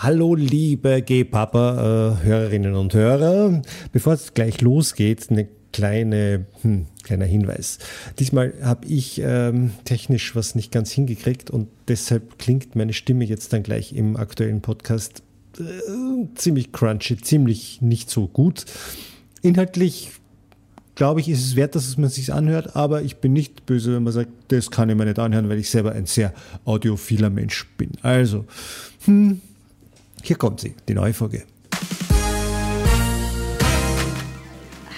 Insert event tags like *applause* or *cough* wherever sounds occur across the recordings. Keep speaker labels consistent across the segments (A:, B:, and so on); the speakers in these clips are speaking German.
A: Hallo liebe G-Papa-Hörerinnen und Hörer. Bevor es gleich losgeht, eine kleine, hm, kleiner Hinweis. Diesmal habe ich ähm, technisch was nicht ganz hingekriegt und deshalb klingt meine Stimme jetzt dann gleich im aktuellen Podcast äh, ziemlich crunchy, ziemlich nicht so gut. Inhaltlich glaube ich, ist es wert, dass man sich anhört, aber ich bin nicht böse, wenn man sagt, das kann ich mir nicht anhören, weil ich selber ein sehr audiophiler Mensch bin. Also, hm, hier kommt sie, die neue Folge.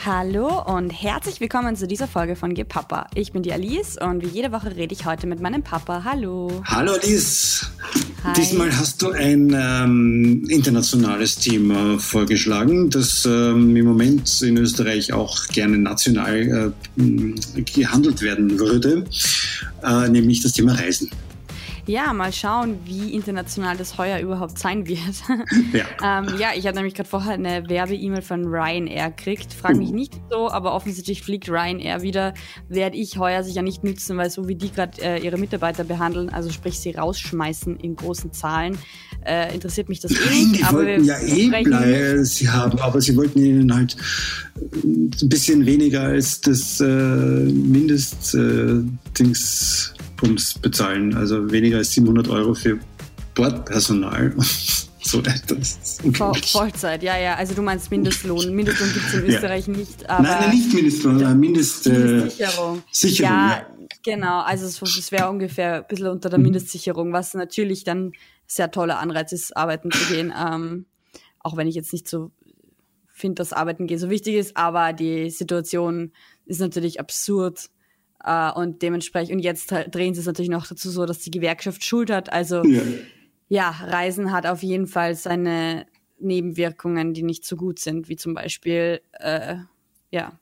B: Hallo und herzlich willkommen zu dieser Folge von Gepapa. Ich bin die Alice und wie jede Woche rede ich heute mit meinem Papa. Hallo.
C: Hallo Alice. Hi. Diesmal hast du ein ähm, internationales Thema vorgeschlagen, das ähm, im Moment in Österreich auch gerne national äh, gehandelt werden würde, äh, nämlich das Thema Reisen.
B: Ja, mal schauen, wie international das heuer überhaupt sein wird. *laughs* Ja, ähm, ja ich habe nämlich gerade vorher eine Werbe-E-Mail von Ryanair gekriegt. Frag mich uh. nicht so, aber offensichtlich fliegt Ryanair wieder. Werde ich heuer sicher nicht nützen, weil so wie die gerade äh, ihre Mitarbeiter behandeln, also sprich sie rausschmeißen in großen Zahlen, äh, interessiert mich das eh
C: nicht. Die aber wollten ja eh bleiben, sie haben, aber sie wollten ihnen halt ein bisschen weniger als das äh, Mindestdings äh, bezahlen. Also weniger als 700 Euro für Bordpersonal. *laughs* so, das ist
B: Vollzeit, ja, ja. Also du meinst Mindestlohn. *laughs* Mindestlohn gibt es in Österreich ja. nicht.
C: Aber nein, nicht Mindestlohn, sondern Mindest, äh, Mindestsicherung.
B: Sicherung, ja, ja. Genau, also es wäre ungefähr ein bisschen unter der mhm. Mindestsicherung, was natürlich dann sehr toller Anreiz ist, arbeiten zu gehen. Ähm, auch wenn ich jetzt nicht so finde, dass Arbeiten gehen so wichtig ist, aber die Situation ist natürlich absurd Uh, und dementsprechend, und jetzt drehen sie es natürlich noch dazu so, dass die Gewerkschaft schultert. Also ja. ja, Reisen hat auf jeden Fall seine Nebenwirkungen, die nicht so gut sind, wie zum Beispiel äh, ja,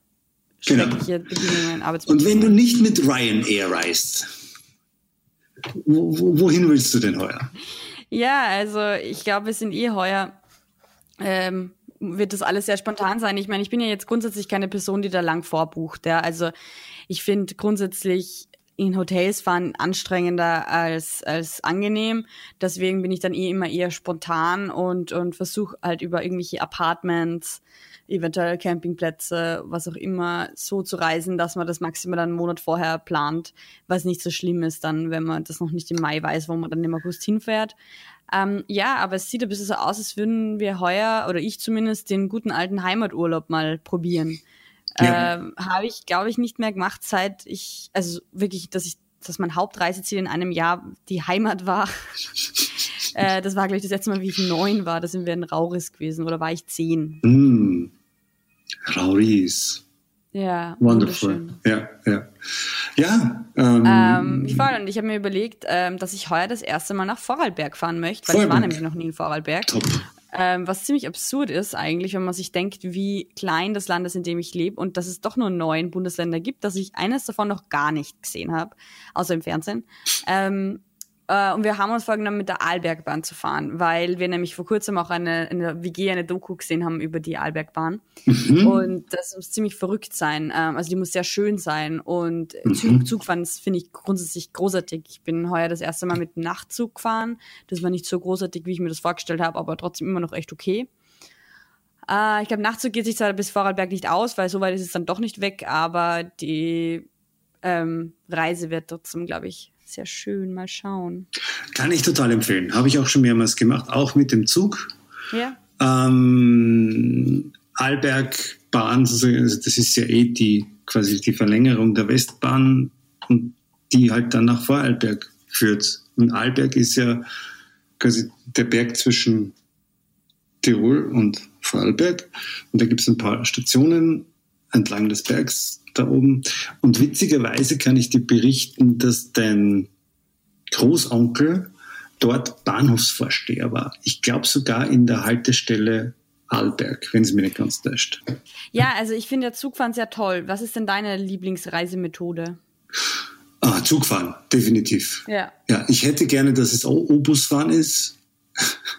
B: genau. schreckliche genau. Bedingungen,
C: Und wenn du nicht mit Ryanair reist, wo, wohin willst du denn heuer?
B: Ja, also ich glaube, wir sind eh heuer. Ähm, wird das alles sehr spontan sein. Ich meine, ich bin ja jetzt grundsätzlich keine Person, die da lang vorbucht. Ja. Also ich finde grundsätzlich in Hotels fahren anstrengender als, als angenehm. Deswegen bin ich dann eh immer eher spontan und, und versuche halt über irgendwelche Apartments, eventuell Campingplätze, was auch immer, so zu reisen, dass man das maximal einen Monat vorher plant, was nicht so schlimm ist dann, wenn man das noch nicht im Mai weiß, wo man dann im August hinfährt. Ähm, ja, aber es sieht ein bisschen so aus, als würden wir heuer, oder ich zumindest, den guten alten Heimaturlaub mal probieren. Ja. Ähm, Habe ich, glaube ich, nicht mehr gemacht, seit ich, also wirklich, dass ich, dass mein Hauptreiseziel in einem Jahr die Heimat war. *laughs* äh, das war, glaube ich, das letzte Mal, wie ich neun war. Da sind wir in Rauris gewesen, oder war ich zehn?
C: Mm. Rauris.
B: Ja,
C: wonderful. Ja, ja. Ja.
B: Ähm, ähm, voll. Und ich habe mir überlegt, ähm, dass ich heuer das erste Mal nach Vorarlberg fahren möchte, weil Vorarlberg. ich war nämlich noch nie in Vorarlberg. Top. Ähm, was ziemlich absurd ist eigentlich, wenn man sich denkt, wie klein das Land ist, in dem ich lebe und dass es doch nur neun Bundesländer gibt, dass ich eines davon noch gar nicht gesehen habe, außer im Fernsehen. Ähm, äh, und wir haben uns vorgenommen, mit der Arlbergbahn zu fahren, weil wir nämlich vor kurzem auch eine, in der WG eine Doku gesehen haben über die Arlbergbahn. Mhm. Und das muss ziemlich verrückt sein. Ähm, also die muss sehr schön sein. Und mhm. Zug, Zugfahren finde ich grundsätzlich großartig. Ich bin heuer das erste Mal mit dem Nachtzug gefahren. Das war nicht so großartig, wie ich mir das vorgestellt habe, aber trotzdem immer noch echt okay. Äh, ich glaube, Nachtzug geht sich zwar bis Vorarlberg nicht aus, weil so weit ist es dann doch nicht weg, aber die ähm, Reise wird trotzdem, glaube ich, sehr schön. Mal schauen.
C: Kann ich total empfehlen. Habe ich auch schon mehrmals gemacht, auch mit dem Zug.
B: Ja.
C: Ähm, Albergbahn, das ist ja eh die quasi die Verlängerung der Westbahn und die halt dann nach Vorarlberg führt. Und Arlberg ist ja quasi der Berg zwischen Tirol und Vorarlberg. Und da gibt es ein paar Stationen entlang des Bergs da oben. Und witzigerweise kann ich dir berichten, dass dein Großonkel dort Bahnhofsvorsteher war. Ich glaube sogar in der Haltestelle Arlberg, wenn es mir nicht ganz täuscht.
B: Ja, also ich finde ja Zugfahren sehr toll. Was ist denn deine Lieblingsreisemethode?
C: Ah, Zugfahren, definitiv.
B: Ja.
C: Ja, ich hätte gerne, dass es O-Busfahren ist,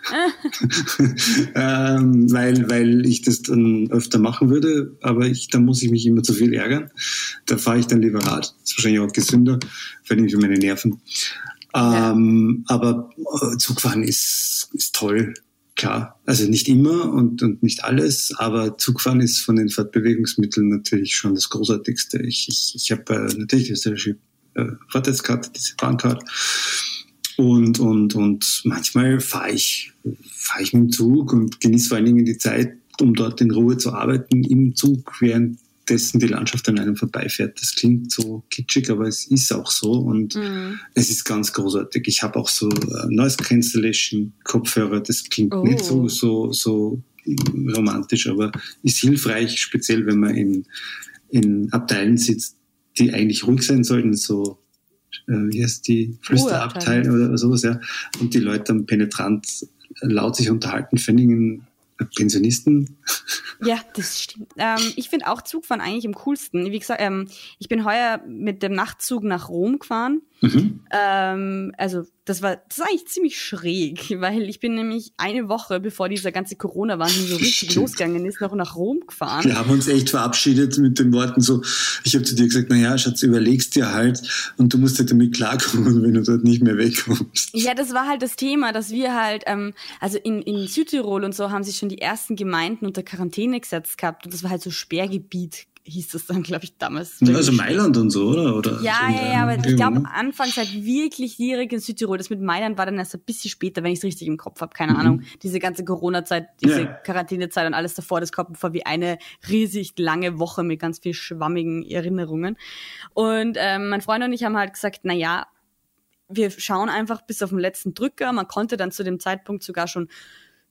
C: *laughs* ähm, weil, weil ich das dann öfter machen würde, aber ich, da muss ich mich immer zu viel ärgern. Da fahre ich dann lieber Rad. Das ist wahrscheinlich auch gesünder, vor allem für meine Nerven. Ähm, ja. Aber äh, Zugfahren ist, ist toll. klar, also nicht immer und, und nicht alles, aber Zugfahren ist von den Fortbewegungsmitteln natürlich schon das Großartigste. Ich, ich, ich habe äh, natürlich die österreichische äh, Vorteilskarte, diese Bahncard. Und, und, und manchmal fahre ich, fahre ich mit dem Zug und genieße vor allen Dingen die Zeit, um dort in Ruhe zu arbeiten im Zug, während dessen die Landschaft an einem vorbeifährt. Das klingt so kitschig, aber es ist auch so und mhm. es ist ganz großartig. Ich habe auch so äh, Noise Cancellation Kopfhörer. Das klingt oh. nicht so so so romantisch, aber ist hilfreich, speziell wenn man in in Abteilen sitzt, die eigentlich ruhig sein sollten, so äh, wie heißt die Flüsterabteil oder sowas, ja. Und die Leute dann penetrant laut sich unterhalten, finde Pensionisten. *laughs*
B: Ja, das stimmt. Ähm, ich finde auch Zugfahren eigentlich am coolsten. Wie gesagt, ähm, ich bin heuer mit dem Nachtzug nach Rom gefahren. Mhm. Ähm, also das war das ist eigentlich ziemlich schräg, *laughs* weil ich bin nämlich eine Woche, bevor dieser ganze Corona-Wahnsinn so richtig losgegangen ist, noch nach Rom gefahren.
C: Wir haben uns echt verabschiedet mit den Worten so, ich habe zu dir gesagt, naja, Schatz, überlegst dir halt und du musst halt damit klarkommen, *laughs* wenn du dort nicht mehr wegkommst.
B: Ja, das war halt das Thema, dass wir halt, ähm, also in, in Südtirol und so haben sich schon die ersten Gemeinden unter Quarantäne gesetzt gehabt und das war halt so Sperrgebiet hieß das dann, glaube ich, damals.
C: Also Mailand und so, oder? oder
B: ja, ja, ja, aber ich glaube, anfangs halt wirklich direkt in Südtirol. Das mit Mailand war dann erst ein bisschen später, wenn ich es richtig im Kopf habe, keine mhm. Ahnung. Diese ganze Corona-Zeit, diese ja. Quarantänezeit und alles davor, das kommt mir vor wie eine riesig lange Woche mit ganz viel schwammigen Erinnerungen. Und ähm, mein Freund und ich haben halt gesagt, na ja, wir schauen einfach bis auf den letzten Drücker. Man konnte dann zu dem Zeitpunkt sogar schon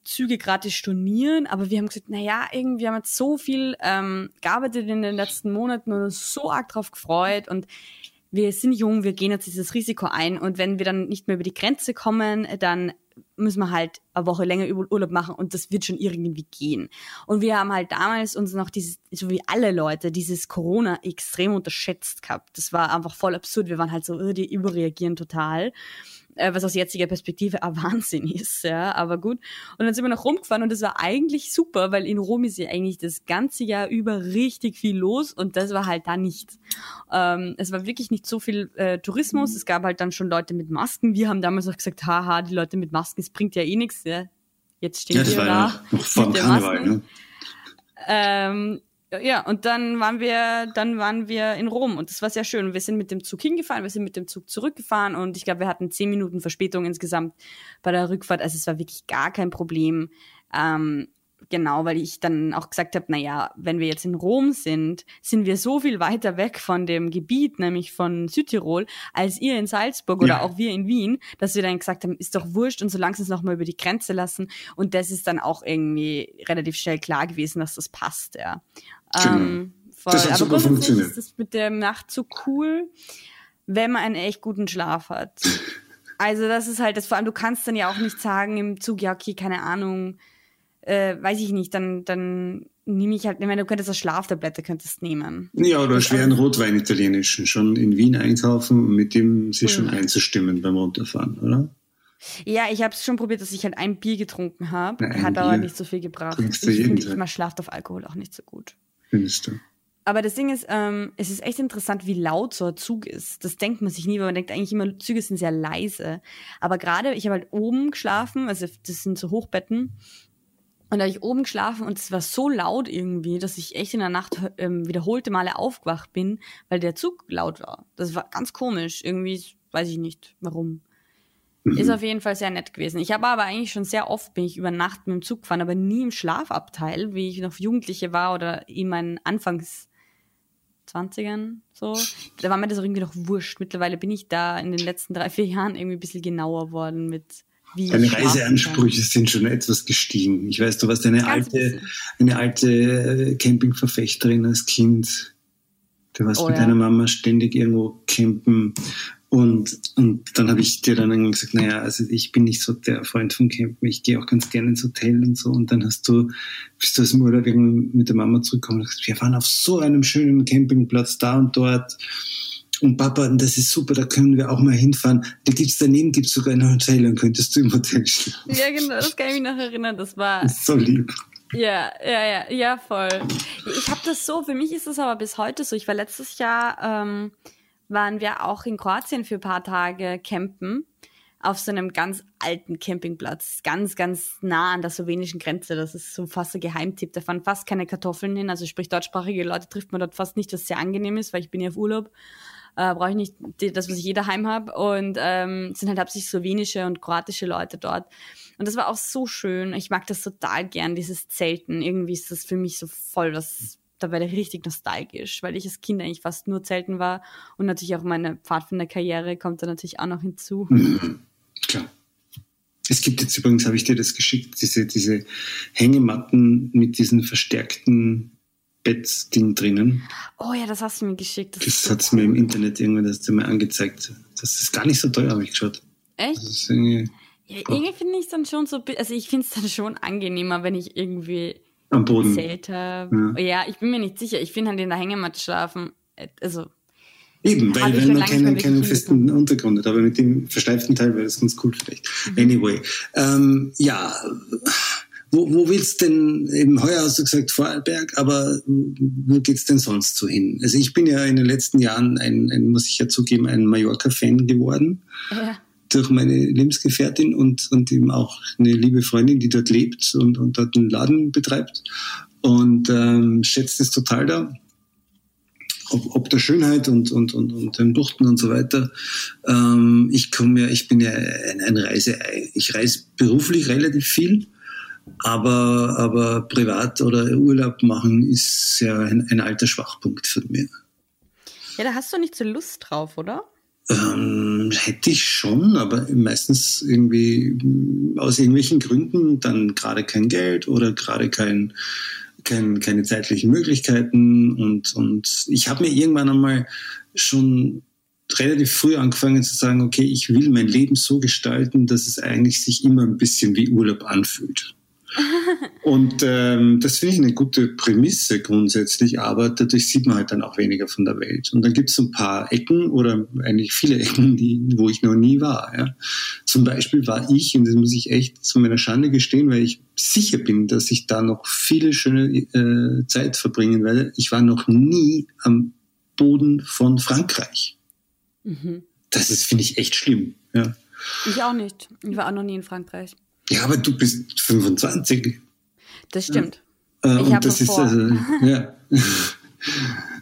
B: Züge gratis stornieren, aber wir haben gesagt, na ja, irgendwie haben wir so viel ähm, gearbeitet in den letzten Monaten und uns so arg drauf gefreut und wir sind jung, wir gehen jetzt dieses Risiko ein und wenn wir dann nicht mehr über die Grenze kommen, dann müssen wir halt eine Woche länger Urlaub machen und das wird schon irgendwie gehen. Und wir haben halt damals uns noch dieses, so wie alle Leute, dieses Corona extrem unterschätzt gehabt. Das war einfach voll absurd. Wir waren halt so, die überreagieren total äh, was aus jetziger Perspektive *laughs* ein Wahnsinn ist, ja, aber gut. Und dann sind wir nach Rom gefahren und das war eigentlich super, weil in Rom ist ja eigentlich das ganze Jahr über richtig viel los und das war halt da nicht. Ähm, es war wirklich nicht so viel äh, Tourismus, es gab halt dann schon Leute mit Masken. Wir haben damals auch gesagt, haha, die Leute mit Masken, es bringt ja eh nichts, ja. Jetzt stehen ja, wir da. Ja noch *laughs* vor Karneval, ne? Ähm, ja, und dann waren wir, dann waren wir in Rom und das war sehr schön. Wir sind mit dem Zug hingefahren, wir sind mit dem Zug zurückgefahren und ich glaube, wir hatten zehn Minuten Verspätung insgesamt bei der Rückfahrt. Also es war wirklich gar kein Problem. Ähm, genau, weil ich dann auch gesagt habe, na ja, wenn wir jetzt in Rom sind, sind wir so viel weiter weg von dem Gebiet, nämlich von Südtirol, als ihr in Salzburg oder auch wir in Wien, dass wir dann gesagt haben, ist doch wurscht und so langsam es nochmal über die Grenze lassen. Und das ist dann auch irgendwie relativ schnell klar gewesen, dass das passt, ja.
C: Genau. Ähm, voll. Das hat Aber super funktioniert.
B: ist das mit der Nacht so cool, wenn man einen echt guten Schlaf hat. *laughs* Also das ist halt das, vor allem du kannst dann ja auch nicht sagen im Zug, ja okay, keine Ahnung, äh, weiß ich nicht, dann, dann nehme ich halt, ich meine, du könntest das Schlaftablette könntest nehmen.
C: Ja, oder schweren Rotwein italienischen schon in Wien einkaufen und mit dem sich cool. schon einzustimmen beim Runterfahren, oder?
B: Ja, ich habe es schon probiert, dass ich halt ein Bier getrunken habe. Hat aber nicht so viel gebracht. Ich finde, man schlaft auf Alkohol auch nicht so gut.
C: Du?
B: Aber das Ding ist, ähm, es ist echt interessant, wie laut so ein Zug ist. Das denkt man sich nie, weil man denkt eigentlich immer, Züge sind sehr leise. Aber gerade, ich habe halt oben geschlafen, also das sind so Hochbetten. Und da habe ich oben geschlafen und es war so laut irgendwie, dass ich echt in der Nacht ähm, wiederholte Male aufgewacht bin, weil der Zug laut war. Das war ganz komisch. Irgendwie weiß ich nicht, warum. Mhm. Ist auf jeden Fall sehr nett gewesen. Ich habe aber eigentlich schon sehr oft bin ich über Nacht mit dem Zug gefahren, aber nie im Schlafabteil, wie ich noch Jugendliche war oder in meinen Anfangs 20ern so. Da war mir das auch irgendwie noch wurscht. Mittlerweile bin ich da in den letzten drei, vier Jahren irgendwie ein bisschen genauer worden mit wie
C: Deine Reiseansprüche sind schon etwas gestiegen. Ich weiß, du warst eine alte, eine alte äh, Campingverfechterin als Kind. Du warst oh, mit ja. deiner Mama ständig irgendwo campen und, und dann habe ich dir dann gesagt, naja, also ich bin nicht so der Freund von Campen, ich gehe auch ganz gerne ins Hotel und so. Und dann hast du, bist du aus dem Urlaub mit der Mama zurückgekommen und gesagt, wir waren auf so einem schönen Campingplatz da und dort. Und Papa, das ist super, da können wir auch mal hinfahren. Da gibt's daneben gibt's sogar ein Hotel, dann könntest du im Hotel schlafen.
B: Ja, genau, das kann ich mich noch erinnern. Das war. Das
C: so lieb.
B: Ja, ja, ja, ja, voll. Ich habe das so, für mich ist das aber bis heute so. Ich war letztes Jahr ähm, waren wir auch in Kroatien für ein paar Tage campen. auf so einem ganz alten Campingplatz, ganz, ganz nah an der slowenischen Grenze. Das ist so fast ein Geheimtipp. Da fahren fast keine Kartoffeln hin. Also sprich, deutschsprachige Leute trifft man dort fast nicht, was sehr angenehm ist, weil ich bin ja auf Urlaub. Äh, Brauche ich nicht das, was ich jeder heim habe. Und ähm, sind halt hauptsächlich slowenische und kroatische Leute dort. Und das war auch so schön. Ich mag das total gern, dieses Zelten. Irgendwie ist das für mich so voll was da war ich richtig nostalgisch, weil ich als Kind eigentlich fast nur zelten war und natürlich auch meine Pfadfinderkarriere kommt da natürlich auch noch hinzu. Mhm.
C: Klar. Es gibt jetzt übrigens, habe ich dir das geschickt, diese, diese Hängematten mit diesen verstärkten Bettding drinnen.
B: Oh ja, das hast du mir geschickt.
C: Das, das hat es mir im Internet irgendwann das mal angezeigt. Das ist gar nicht so teuer, habe ich geschaut.
B: Echt? irgendwie, ja, irgendwie finde ich es dann schon so, also ich finde es dann schon angenehmer, wenn ich irgendwie
C: am Boden
B: habe. Ja. ja. ich bin mir nicht sicher. Ich finde halt in der Hängematte schlafen, äh, also
C: Eben, weil, weil man keinen, keinen festen Untergrund hat, aber mit dem versteiften Teil wäre das ganz cool vielleicht. Mhm. Anyway, ähm, ja, wo, wo willst denn, eben heuer hast du gesagt Vorarlberg, aber wo geht's denn sonst so hin? Also ich bin ja in den letzten Jahren ein, ein muss ich ja zugeben, ein Mallorca-Fan geworden. Ja. Durch meine Lebensgefährtin und, und eben auch eine liebe Freundin, die dort lebt und, und dort einen Laden betreibt. Und ähm, schätzt es total da ob, ob der Schönheit und, und, und, und den Buchten und so weiter. Ähm, ich komme ja, ich bin ja ein, ein Reiseei. Ich reise beruflich relativ viel, aber, aber privat oder Urlaub machen ist ja ein, ein alter Schwachpunkt von mir.
B: Ja, da hast du nicht so Lust drauf, oder?
C: Ähm, hätte ich schon, aber meistens irgendwie aus irgendwelchen Gründen dann gerade kein Geld oder gerade kein kein, keine zeitlichen Möglichkeiten und, und ich habe mir irgendwann einmal schon relativ früh angefangen zu sagen, okay, ich will mein Leben so gestalten, dass es eigentlich sich immer ein bisschen wie Urlaub anfühlt. Und ähm, das finde ich eine gute Prämisse grundsätzlich, aber dadurch sieht man halt dann auch weniger von der Welt. Und dann gibt es ein paar Ecken oder eigentlich viele Ecken, die, wo ich noch nie war. Ja. Zum Beispiel war ich, und das muss ich echt zu meiner Schande gestehen, weil ich sicher bin, dass ich da noch viele schöne äh, Zeit verbringen werde. Ich war noch nie am Boden von Frankreich. Mhm. Das ist, finde ich, echt schlimm. Ja.
B: Ich auch nicht. Ich war auch noch nie in Frankreich.
C: Ja, aber du bist 25.
B: Das stimmt.
C: Äh, ich und das ist also, *laughs* ja.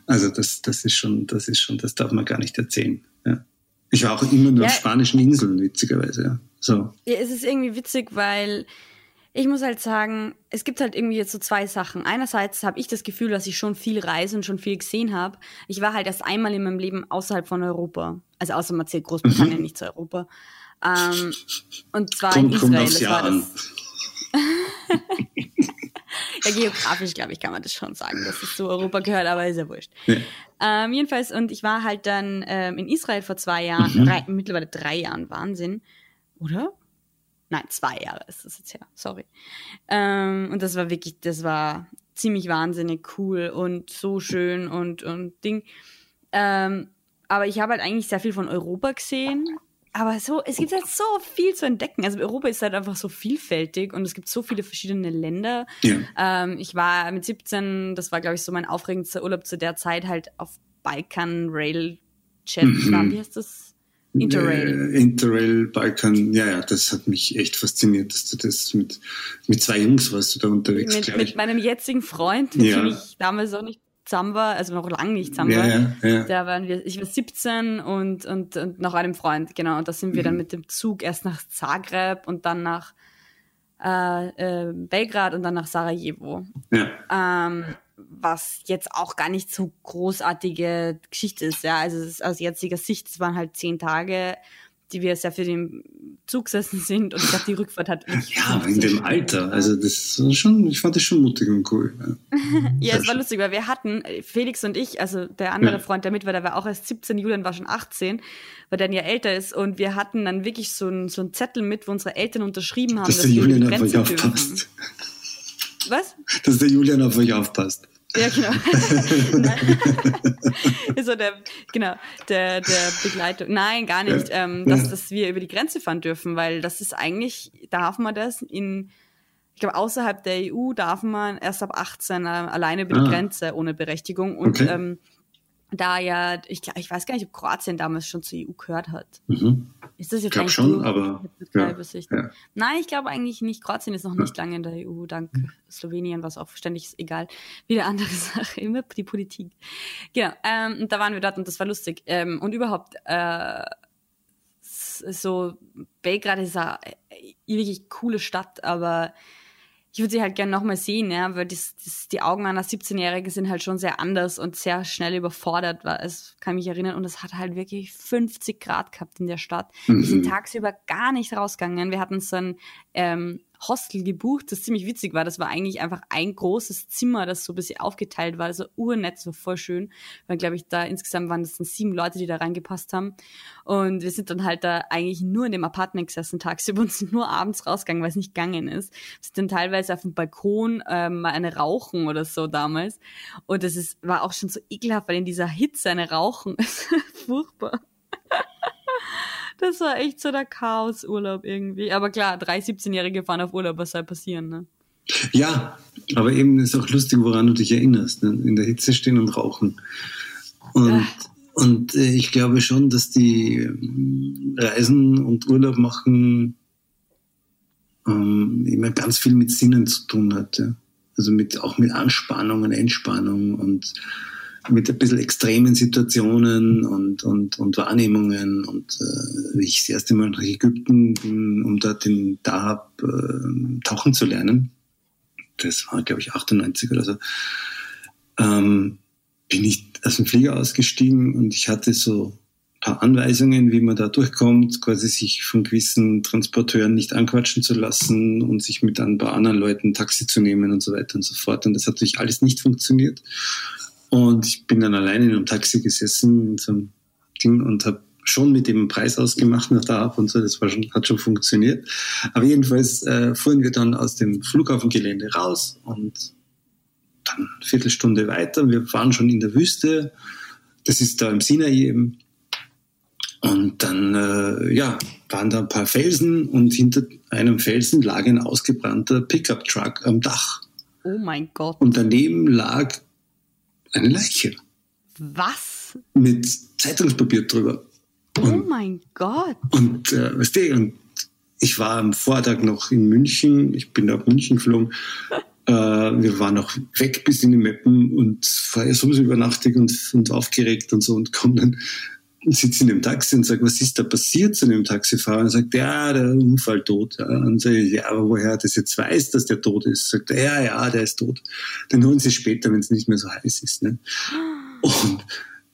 C: also das, das ist schon, das ist schon, das darf man gar nicht erzählen. Ja. Ich war auch immer nur ja. auf spanischen Inseln, witzigerweise. Ja. So.
B: Ja, es ist irgendwie witzig, weil ich muss halt sagen, es gibt halt irgendwie jetzt so zwei Sachen. Einerseits habe ich das Gefühl, dass ich schon viel reise und schon viel gesehen habe. Ich war halt erst einmal in meinem Leben außerhalb von Europa. Also außer man zählt Großbritannien mhm. nicht zu Europa. Ähm, und zwar
C: kommt,
B: in Israel.
C: Kommt aufs Jahr an. *laughs*
B: ja, geografisch, glaube ich, kann man das schon sagen, dass es zu Europa gehört, aber ist ja wurscht. Ja. Ähm, jedenfalls, und ich war halt dann ähm, in Israel vor zwei Jahren, mhm. drei, mittlerweile drei Jahren, Wahnsinn. Oder? Nein, zwei Jahre ist das jetzt her, sorry. Ähm, und das war wirklich, das war ziemlich wahnsinnig cool und so schön und, und Ding. Ähm, aber ich habe halt eigentlich sehr viel von Europa gesehen aber so, es gibt halt so viel zu entdecken. Also Europa ist halt einfach so vielfältig und es gibt so viele verschiedene Länder. Ja. Ähm, ich war mit 17, das war glaube ich so mein aufregendster Urlaub zu der Zeit halt auf Balkan Rail Jet. Mhm. Wie heißt das?
C: Interrail. Äh, Interrail, Balkan, ja, ja, das hat mich echt fasziniert, dass du das mit, mit zwei Jungs warst du da unterwegs.
B: Mit, mit meinem jetzigen Freund, mit ja. dem ich damals auch nicht zusammen war, also noch lange nicht zusammen war. Ja, ja. Da waren wir, ich war 17 und, und, und noch einem Freund, genau. Und da sind wir mhm. dann mit dem Zug erst nach Zagreb und dann nach äh, äh, Belgrad und dann nach Sarajevo. Ja. Ähm, was jetzt auch gar nicht so großartige Geschichte ist, ja. Also ist, aus jetziger Sicht, es waren halt zehn Tage die wir sehr für den Zug gesessen sind und ich glaube, die Rückfahrt hat
C: Ja, in dem Alter. Also das war schon, ich fand das schon mutig und cool.
B: Ja, *laughs* ja es war lustig, weil wir hatten, Felix und ich, also der andere ja. Freund, der mit war, der war auch erst 17, Julian war schon 18, weil der ja älter ist und wir hatten dann wirklich so einen so Zettel mit, wo unsere Eltern unterschrieben haben,
C: dass, dass der Julian auf euch aufpasst.
B: Was?
C: Dass der Julian auf euch aufpasst.
B: Ja, genau. *laughs* so der, genau, der, der Begleitung. Nein, gar nicht, ähm, dass, dass wir über die Grenze fahren dürfen, weil das ist eigentlich, darf man das in, ich glaube, außerhalb der EU darf man erst ab 18 äh, alleine über die ah. Grenze ohne Berechtigung. Und okay. ähm, da ja, ich, ich weiß gar nicht, ob Kroatien damals schon zur EU gehört hat. Mhm. Ist das jetzt
C: ich glaube schon, aber
B: ja, ja. Nein, ich glaube eigentlich nicht. Kroatien ist noch nicht lange in der EU, dank mhm. Slowenien, was auch ständig ist, egal. Wieder andere *laughs* Sache, immer die Politik. Genau, ähm, und da waren wir dort und das war lustig. Ähm, und überhaupt, äh, so Belgrad ist eine wirklich coole Stadt, aber ich würde sie halt gerne nochmal sehen, ja, weil das, das, die Augen einer 17-Jährigen sind halt schon sehr anders und sehr schnell überfordert, weil es kann mich erinnern und es hat halt wirklich 50 Grad gehabt in der Stadt. Mhm. Wir sind tagsüber gar nicht rausgegangen. Wir hatten so ein ähm, Hostel gebucht, das ziemlich witzig war. Das war eigentlich einfach ein großes Zimmer, das so ein bisschen aufgeteilt war. Also urnett, so voll schön. Weil, glaube ich, da insgesamt waren das dann sieben Leute, die da reingepasst haben. Und wir sind dann halt da eigentlich nur in dem Apartment gesessen tagsüber und sind nur abends rausgegangen, weil es nicht gegangen ist. Wir sind dann teilweise auf dem Balkon ähm, mal eine rauchen oder so damals. Und das ist, war auch schon so ekelhaft, weil in dieser Hitze eine rauchen *laughs* ist furchtbar. Das war echt so der Chaosurlaub irgendwie. Aber klar, drei 17-Jährige fahren auf Urlaub, was soll passieren, ne?
C: Ja, aber eben ist auch lustig, woran du dich erinnerst. Ne? In der Hitze stehen und rauchen. Und, äh. und äh, ich glaube schon, dass die ähm, Reisen und Urlaub machen ähm, immer ganz viel mit Sinnen zu tun hat. Ja? Also mit, auch mit Anspannung und Entspannung und mit ein bisschen extremen Situationen und, und, und Wahrnehmungen. Und äh, ich das erste Mal nach Ägypten bin, um dort den Dahab äh, tauchen zu lernen, das war, glaube ich, 98 oder so, ähm, bin ich aus dem Flieger ausgestiegen und ich hatte so ein paar Anweisungen, wie man da durchkommt, quasi sich von gewissen Transporteuren nicht anquatschen zu lassen und sich mit ein paar anderen Leuten Taxi zu nehmen und so weiter und so fort. Und das hat natürlich alles nicht funktioniert. Und ich bin dann alleine in einem Taxi gesessen in so einem Ding und habe schon mit dem Preis ausgemacht nach der Ab und so, das war schon, hat schon funktioniert. Aber jedenfalls äh, fuhren wir dann aus dem Flughafengelände raus und dann eine Viertelstunde weiter. Wir waren schon in der Wüste. Das ist da im Sinai eben. Und dann, äh, ja, waren da ein paar Felsen und hinter einem Felsen lag ein ausgebrannter Pickup-Truck am Dach.
B: Oh mein Gott.
C: Und daneben lag eine Leiche.
B: Was?
C: Mit Zeitungspapier drüber.
B: Und, oh mein Gott.
C: Und äh, weißt du, und ich war am Vortag noch in München, ich bin nach München geflogen. *laughs* äh, wir waren noch weg bis in die Meppen und war ja sowieso übernachtig und, und aufgeregt und so und komme dann sitze in dem Taxi und sage, was ist da passiert zu dem Taxifahrer? Und er sagt, ja, der Unfall tot. Und sage ich, ja, aber woher das jetzt weiß, dass der tot ist? Sagt er, ja, ja, der ist tot. Den holen sie später, wenn es nicht mehr so heiß ist. Ne? Und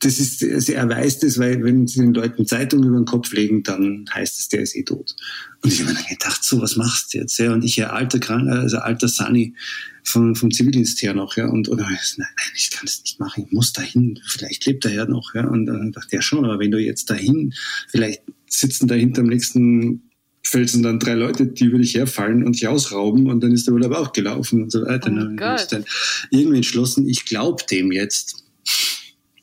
C: das ist, also er weiß das, weil wenn sie den Leuten Zeitungen über den Kopf legen, dann heißt es, der ist eh tot. Und ich habe mir dann gedacht, so, was machst du jetzt? Ja? Und ich, ja, alter Krank, also alter Sunny vom, vom Zivildienst her noch, ja. Und oder nein, nein, ich kann das nicht machen, ich muss dahin, vielleicht lebt er ja noch, ja. Und dann dachte ich, ja schon, aber wenn du jetzt dahin, vielleicht sitzen da hinter dem nächsten Felsen dann drei Leute, die über dich herfallen und dich ausrauben und dann ist der Urlaub auch gelaufen und so weiter. Oh dann habe ich dann irgendwie entschlossen, ich glaube dem jetzt.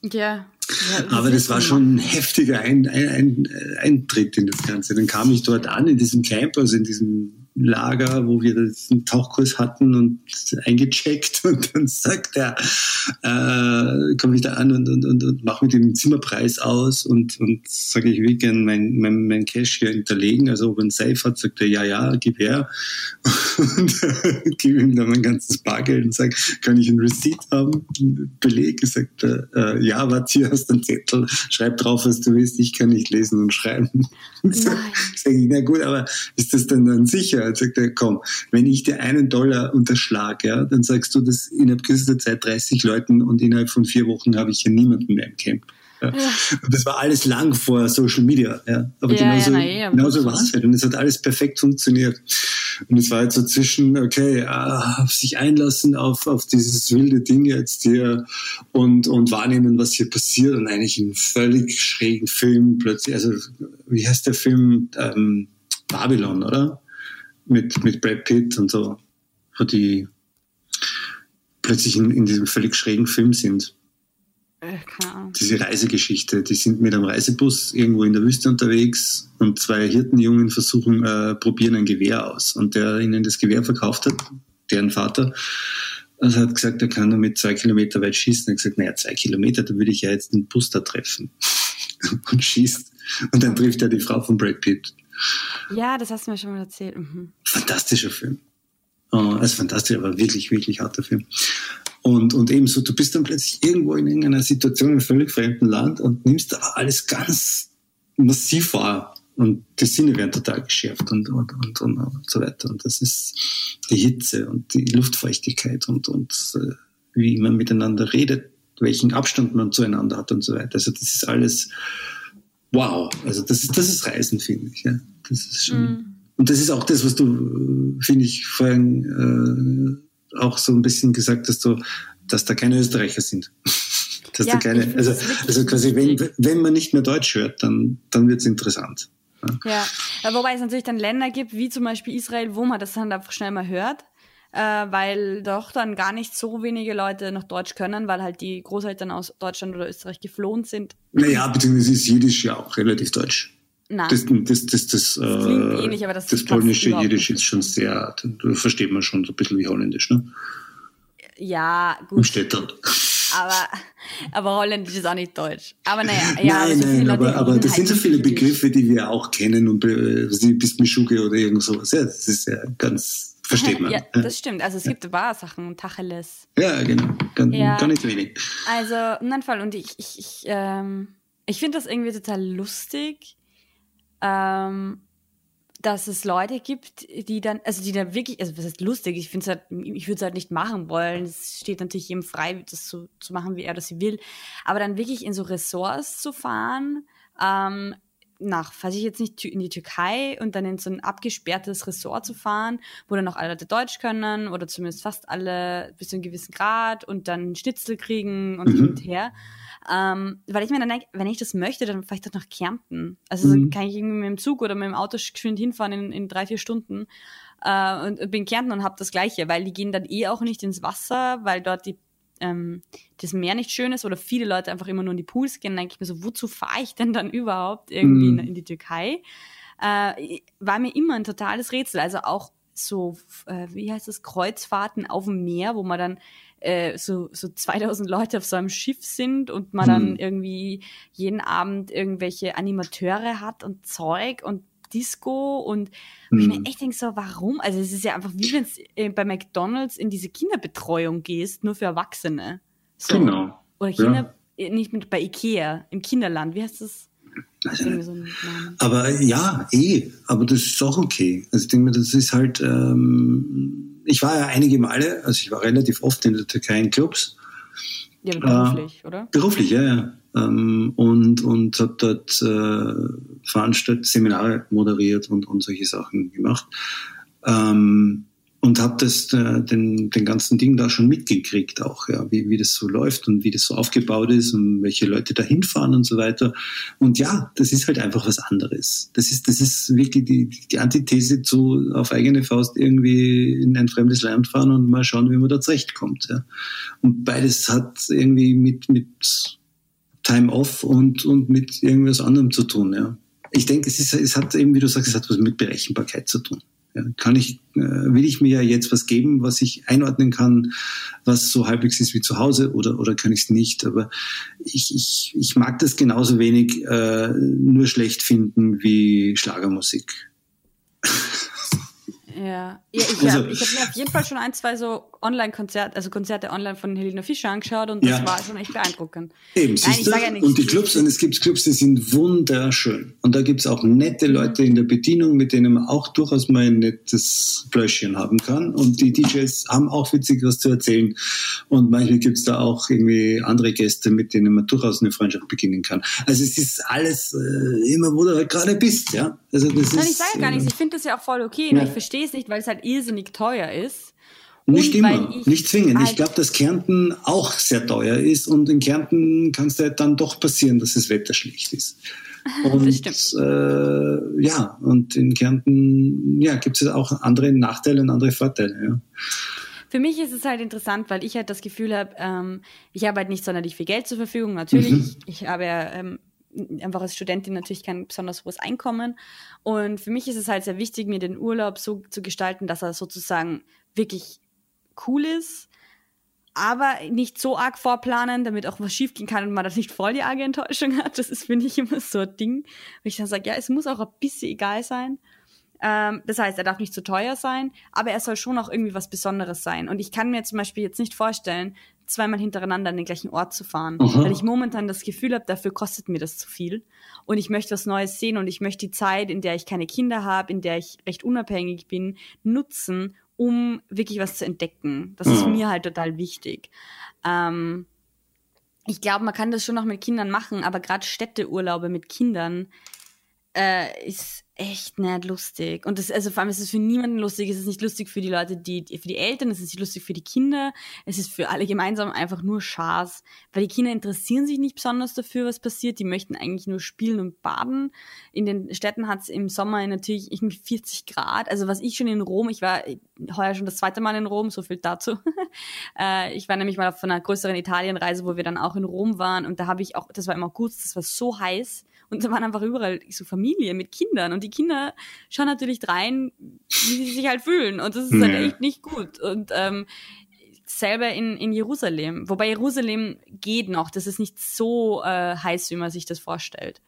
B: Ja.
C: Ja, Aber das war schon ein heftiger ein, ein, ein, Eintritt in das Ganze. Dann kam ich dort an in diesem Camp, also in diesem Lager, wo wir einen Tauchkurs hatten und eingecheckt *laughs* und dann sagt er, äh, komme ich da an und, und, und, und mache mit den Zimmerpreis aus und, und sage ich, wie gerne mein, mein, mein Cash hier hinterlegen, also ob er ein Safe hat, sagt er, ja, ja, gib her *laughs* und *laughs* äh, gebe ihm dann mein ganzes Bargeld und sage, kann ich einen Receipt haben, Beleg? Sagt er, äh, ja, warte, hier hast du einen Zettel, schreib drauf, was du willst, ich kann nicht lesen und schreiben. Sag ich, na gut, aber ist das denn dann sicher? Dann sagt er, komm, wenn ich dir einen Dollar unterschlage, ja, dann sagst du das innerhalb kürzester Zeit 30 Leuten und innerhalb von vier Wochen habe ich hier niemanden mehr im Camp. Ja. Das war alles lang vor Social Media. Ja. Aber ja, genauso, ja, ja, genauso war es halt. Und es hat alles perfekt funktioniert. Und es war halt so zwischen, okay, äh, sich einlassen auf, auf dieses wilde Ding jetzt hier und, und wahrnehmen, was hier passiert und eigentlich einen völlig schrägen Film plötzlich, also wie heißt der Film? Ähm, Babylon, oder? Mit, mit Brad Pitt und so, wo die plötzlich in, in diesem völlig schrägen Film sind. Äh, Diese Reisegeschichte, die sind mit einem Reisebus irgendwo in der Wüste unterwegs und zwei Hirtenjungen versuchen, äh, probieren ein Gewehr aus. Und der ihnen das Gewehr verkauft hat, deren Vater, Also hat gesagt, er kann nur mit zwei Kilometer weit schießen. Er hat gesagt, naja, zwei Kilometer, da würde ich ja jetzt einen Buster treffen. *laughs* und schießt. Und dann trifft er die Frau von Brad Pitt.
B: Ja, das hast du mir schon mal erzählt. Mhm.
C: Fantastischer Film. Uh, also fantastisch, aber wirklich, wirklich harter Film. Und, und ebenso, du bist dann plötzlich irgendwo in irgendeiner Situation einem völlig fremden Land und nimmst aber alles ganz massiv wahr. Und die Sinne werden total geschärft und, und, und, und, und so weiter. Und das ist die Hitze und die Luftfeuchtigkeit und, und äh, wie man miteinander redet, welchen Abstand man zueinander hat und so weiter. Also das ist alles wow. Also das ist, das ist Reisen, finde ich. Ja. Das ist schon. Mm. Und das ist auch das, was du, finde ich, vorhin äh, auch so ein bisschen gesagt hast, so, dass da keine Österreicher sind. *laughs* dass ja, da keine, also, also quasi, wenn, wenn man nicht mehr Deutsch hört, dann, dann wird es interessant.
B: Ja. ja, wobei es natürlich dann Länder gibt, wie zum Beispiel Israel, wo man das dann einfach schnell mal hört äh, weil doch dann gar nicht so wenige Leute noch Deutsch können, weil halt die Großeltern aus Deutschland oder Österreich geflohen sind.
C: Naja, beziehungsweise ist Jiddisch ja auch relativ deutsch.
B: Nein.
C: Das, das, das, das, äh,
B: ähnlich, aber das,
C: das polnische Jiddisch ist schon sehr, da versteht man schon so ein bisschen wie Holländisch, ne?
B: Ja, gut.
C: Im Städter.
B: Aber, aber Holländisch ist auch nicht Deutsch. Aber naja, ja.
C: Nein, nein, Leute, aber, aber das sind so viele Begriffe, die wir auch kennen und äh, bist Mischuge oder irgend sowas. Ja, das ist ja ganz Versteht man. *laughs*
B: Ja, das stimmt. Also es gibt ein paar Sachen, Tacheles.
C: Ja, genau. Gar, ja. gar nicht wenig.
B: Also, in Fall. Und ich, ich, ich, ähm, ich finde das irgendwie total lustig, ähm, dass es Leute gibt, die dann, also die dann wirklich, also was heißt lustig, ich finde es halt, ich würde es halt nicht machen wollen. Es steht natürlich jedem frei, das so zu machen, wie er das will. Aber dann wirklich in so Ressorts zu fahren, ähm, nach, weiß ich jetzt nicht, in die Türkei und dann in so ein abgesperrtes Ressort zu fahren, wo dann auch alle Leute Deutsch können oder zumindest fast alle bis zu einem gewissen Grad und dann Schnitzel kriegen und mhm. hin und her. Ähm, weil ich mir dann denke, wenn ich das möchte, dann fahre ich doch nach Kärnten. Also mhm. kann ich irgendwie mit dem Zug oder mit dem Auto geschwind hinfahren in, in drei, vier Stunden äh, und, und bin Kärnten und habe das Gleiche, weil die gehen dann eh auch nicht ins Wasser, weil dort die ähm, das Meer nicht schön ist oder viele Leute einfach immer nur in die Pools gehen, dann denke ich mir so, wozu fahre ich denn dann *laughs* überhaupt irgendwie mm. in, in, die Türkei? Äh, war mir immer ein totales Rätsel. Also auch so, äh, wie heißt das, Kreuzfahrten auf dem Meer, wo man dann äh, so, so *laughs* 2000 Leute auf so einem Schiff sind und man hm. dann irgendwie jeden Abend irgendwelche Animateure hat und Zeug und Disco und hm. ich mir echt denke so, warum? Also es ist ja einfach wie wenn es äh, bei McDonalds in diese Kinderbetreuung gehst, nur für Erwachsene.
C: So. Genau.
B: Oder Kinder, ja. Äh, nicht mit bei Ikea, im Kinderland, wie heißt das?
C: Also, so aber ja, eh, aber das ist auch okay. Also ich denke mir, das ist halt, ähm, ich war ja einige Male, also ich war relativ oft in der Türkei in Clubs.
B: Ja, beruflich, äh, oder?
C: Beruflich, ja, ja ähm, und, und habe dort äh, Veranstaltungen, Seminare moderiert und, und solche Sachen gemacht. Ähm, und habe das äh, den, den ganzen Ding da schon mitgekriegt auch, ja, wie, wie das so läuft und wie das so aufgebaut ist und welche Leute da hinfahren und so weiter. Und ja, das ist halt einfach was anderes. Das ist, das ist wirklich die, die Antithese zu auf eigene Faust irgendwie in ein fremdes Land fahren und mal schauen, wie man da zurechtkommt. Ja. Und beides hat irgendwie mit, mit Time Off und, und mit irgendwas anderem zu tun. Ja. Ich denke, es, ist, es hat eben, wie du sagst, es hat was mit Berechenbarkeit zu tun. Ja, kann ich, äh, will ich mir ja jetzt was geben, was ich einordnen kann, was so halbwegs ist wie zu Hause oder, oder kann ich es nicht? Aber ich, ich, ich mag das genauso wenig äh, nur schlecht finden wie Schlagermusik. *laughs*
B: Ja, ja ich also, habe hab mir auf jeden Fall schon ein, zwei so Online-Konzerte, also Konzerte online von Helena Fischer angeschaut und das ja. war schon echt beeindruckend.
C: Eben, Nein, ich sage ja nicht, und die Clubs, und es gibt Clubs, die sind wunderschön. Und da gibt es auch nette mhm. Leute in der Bedienung, mit denen man auch durchaus mal ein nettes Fläschchen haben kann. Und die DJs haben auch witzig was zu erzählen. Und manchmal gibt es da auch irgendwie andere Gäste, mit denen man durchaus eine Freundschaft beginnen kann. Also es ist alles äh, immer, wo du halt gerade bist, ja. Also das
B: Nein,
C: ist,
B: ich sage ja gar nichts. Ich finde das ja auch voll okay. Ja. Ich verstehe es nicht, weil es halt irrsinnig teuer ist.
C: Nicht immer, nicht zwingend. Halt ich glaube, dass Kärnten auch sehr teuer ist und in Kärnten kann es halt dann doch passieren, dass das Wetter schlecht ist. *laughs* Und. Äh, ja, und in Kärnten ja, gibt es auch andere Nachteile und andere Vorteile. Ja.
B: Für mich ist es halt interessant, weil ich halt das Gefühl habe, ähm, ich habe halt nicht sonderlich viel Geld zur Verfügung. Natürlich, mhm. ich, ich habe ja ähm, einfach als Studentin natürlich kein besonders hohes Einkommen. Und für mich ist es halt sehr wichtig, mir den Urlaub so zu gestalten, dass er sozusagen wirklich cool ist, aber nicht so arg vorplanen, damit auch was schiefgehen kann und man das nicht voll die arge Enttäuschung hat. Das ist, finde ich, immer so ein Ding. Wo ich dann sage, ja, es muss auch ein bisschen egal sein. Ähm, das heißt, er darf nicht zu teuer sein, aber er soll schon auch irgendwie was Besonderes sein. Und ich kann mir zum Beispiel jetzt nicht vorstellen, zweimal hintereinander an den gleichen Ort zu fahren,
C: Aha.
B: weil ich momentan das Gefühl habe, dafür kostet mir das zu viel. Und ich möchte was Neues sehen und ich möchte die Zeit, in der ich keine Kinder habe, in der ich recht unabhängig bin, nutzen, um wirklich was zu entdecken. Das ist
C: Mhm.
B: mir halt total wichtig. Ähm, ich glaube, man kann das schon noch mit Kindern machen, aber gerade Städteurlaube mit Kindern äh, ist echt nicht lustig. Und das, also vor allem ist es für niemanden lustig. Es ist nicht lustig für die Leute, die, für die Eltern, es ist nicht lustig für die Kinder. Es ist für alle gemeinsam einfach nur Schaß. Weil die Kinder interessieren sich nicht besonders dafür, was passiert. Die möchten eigentlich nur spielen und baden. In den Städten hat es im Sommer natürlich irgendwie 40 Grad. Also was ich schon in Rom, ich war heuer schon das zweite Mal in Rom, so viel dazu. *laughs* äh, ich war nämlich mal auf einer größeren Italienreise, wo wir dann auch in Rom waren. Und da habe ich auch, das war im August, das war so heiß. Und da waren einfach überall so Familie mit Kindern. Und die Kinder schauen natürlich rein, wie sie sich halt fühlen. Und das ist halt
C: Ja.
B: echt nicht gut. Und ähm, selber in, in Jerusalem. Wobei Jerusalem geht noch. Das ist nicht so äh, heiß, wie man sich das vorstellt.